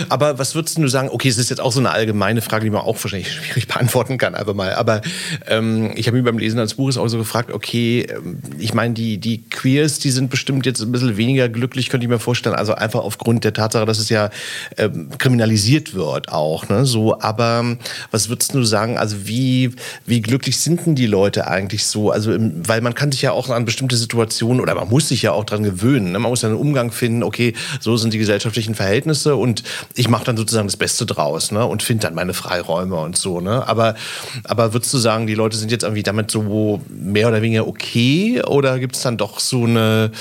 Aber was würdest du sagen? Okay, es ist jetzt auch so eine allgemeine Frage, die man auch wahrscheinlich schwierig beantworten kann, einfach mal. Aber ähm, ich habe mich beim Lesen des Buches auch so gefragt, okay, ähm, ich meine, die, die Queers, die sind bestimmt jetzt ein bisschen weniger glücklich, könnte ich mir vorstellen. Also einfach aufgrund der Tatsache, dass es ja ähm, kriminalisiert wird auch. Ne? So, aber ähm, was würdest du sagen? Also wie, wie glücklich sind denn die Leute eigentlich so? Also, im, weil man kann sich ja auch an bestimmte Situationen oder man muss sich ja auch dran gewöhnen. Ne? Man muss ja einen Umgang finden, okay, so sind die gesellschaftlichen Verhältnisse und ich mache dann sozusagen das Beste draus ne? und finde dann meine Freiräume und so. Ne? Aber, aber würdest du sagen, die Leute sind jetzt irgendwie damit so mehr oder weniger okay oder gibt es dann doch so eine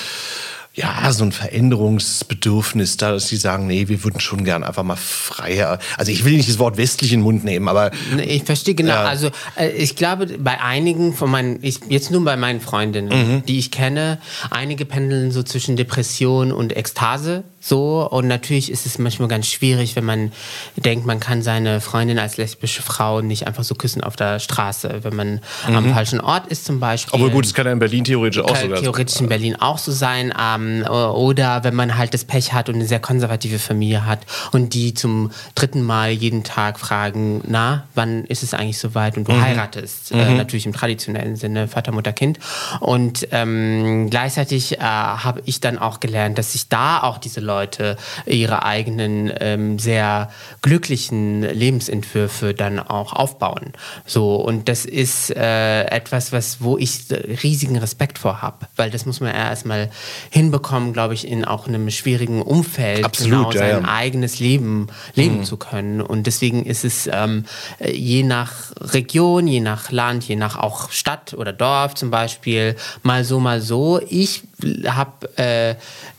ja, so ein Veränderungsbedürfnis da, dass sie sagen, nee, wir würden schon gern einfach mal freier. Also ich will nicht das Wort westlich in den Mund nehmen, aber Ich verstehe genau. Ja. Also äh, ich glaube, bei einigen von meinen, ich, jetzt nur bei meinen Freundinnen, die ich kenne, einige pendeln so zwischen Depression und Ekstase so. Und natürlich ist es manchmal ganz schwierig, wenn man denkt, man kann seine Freundin als lesbische Frau nicht einfach so küssen auf der Straße, wenn man am falschen Ort ist zum Beispiel. obwohl gut, es kann ja in Berlin theoretisch auch Kann sogar. theoretisch in Berlin auch so sein. Ähm, oder wenn man halt das Pech hat und eine sehr konservative Familie hat und die zum dritten Mal jeden Tag fragen, na, wann ist es eigentlich soweit und du heiratest. Äh, natürlich im traditionellen Sinne, Vater, Mutter, Kind. Und ähm, gleichzeitig äh, habe ich dann auch gelernt, dass sich da auch diese Leute ihre eigenen ähm, sehr glücklichen Lebensentwürfe dann auch aufbauen. So, und das ist äh, etwas, was, wo ich riesigen Respekt vor habe, weil das muss man ja erstmal hinbekommen, glaube ich, in auch einem schwierigen Umfeld Absolut, genau sein ja. eigenes Leben leben zu können. Und deswegen ist es ähm, äh, je nach Region, je nach Land, je nach auch Stadt oder Dorf zum Beispiel, mal so, mal so. Ich habe äh,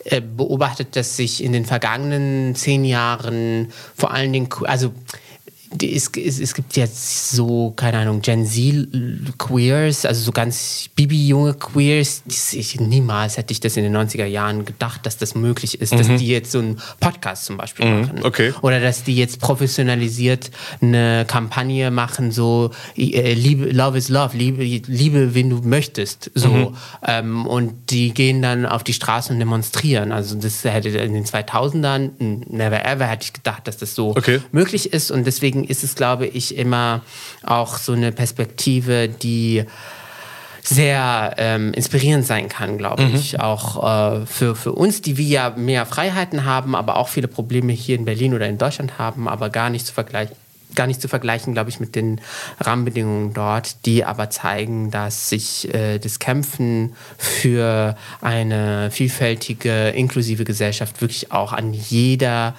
äh, beobachtet, dass sich in den vergangenen zehn Jahren vor allen Dingen, also es, es, es gibt jetzt so, keine Ahnung, Gen Z-Queers, also so ganz Bibi-junge Queers. Ich, niemals hätte ich das in den 90er Jahren gedacht, dass das möglich ist, dass die jetzt so einen Podcast zum Beispiel machen. okay. Oder dass die jetzt professionalisiert eine Kampagne machen, so äh, Liebe, Love is Love, Liebe, Liebe, wen du möchtest. So. Ähm, und die gehen dann auf die Straße und demonstrieren. Also das hätte in den 2000ern, never ever, hätte ich gedacht, dass das so Okay. möglich ist. Und deswegen ist es, glaube ich, immer auch so eine Perspektive, die sehr ähm, inspirierend sein kann, glaube ich. Auch äh, für, für uns, die wir ja mehr Freiheiten haben, aber auch viele Probleme hier in Berlin oder in Deutschland haben, aber gar nicht zu vergleichen gar nicht zu vergleichen, glaube ich, mit den Rahmenbedingungen dort, die aber zeigen, dass sich äh, das Kämpfen für eine vielfältige, inklusive Gesellschaft wirklich auch an jeder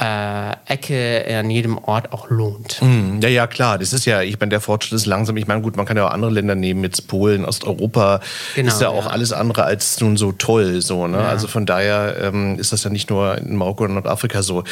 äh, Ecke, an jedem Ort auch lohnt. Mm, ja, ja, klar. Das ist ja, ich meine, der Fortschritt ist langsam. Ich meine, gut, man kann ja auch andere Länder nehmen, jetzt Polen, Osteuropa. Genau, ist ja, ja, auch alles andere als nun so toll. So, ne? Ja. Also von daher ähm, ist das ja nicht nur in Marokko oder Nordafrika so.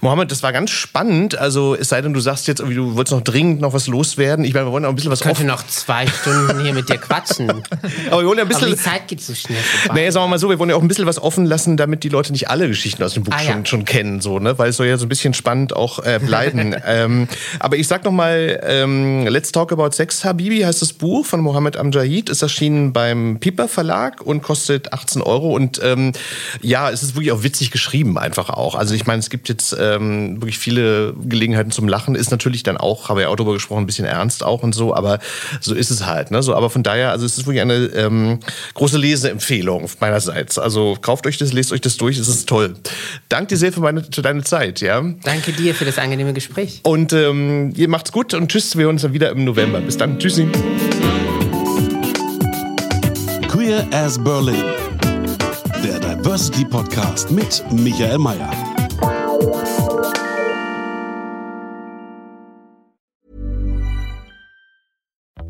Mohammed, das war ganz spannend. Also es sei denn, du sagst jetzt, du wolltest noch dringend noch was loswerden. Ich meine, wir wollen auch ein bisschen was Ich könnte noch zwei Stunden hier mit dir quatschen. Aber wir wollen ja ein bisschen. Aber die Zeit geht so schnell vorbei. Naja, sagen wir mal so, wir wollen ja auch ein bisschen was offen lassen, damit die Leute nicht alle Geschichten aus dem Buch ah, schon, schon kennen. So, ne? Weil es soll ja so ein bisschen spannend auch äh, bleiben. ähm, aber ich sag noch mal, ähm, Let's Talk About Sex Habibi heißt das Buch von Mohammed Amjahid. Ist erschienen beim Piper Verlag und kostet 18 Euro. Und ähm, ja, es ist wirklich auch witzig geschrieben einfach auch. Also ich meine, es gibt jetzt ähm, wirklich viele Gelegenheiten zum Lachen. Ist natürlich dann auch, habe ja auch darüber gesprochen, ein bisschen ernst auch und so. Aber so ist es halt. Ne? So, aber von daher, also es ist wirklich eine ähm, große Leseempfehlung meinerseits. Also kauft euch das, lest euch das durch. Es ist toll. Danke dir sehr für, meine, für deine Zeit. Ja. Danke dir für das angenehme Gespräch. Und ähm, ihr macht's gut und tschüss. Wir hören uns dann wieder im November. Bis dann. Tschüssi. Queer as Berlin. Der Diversity Podcast mit Michael Mayer.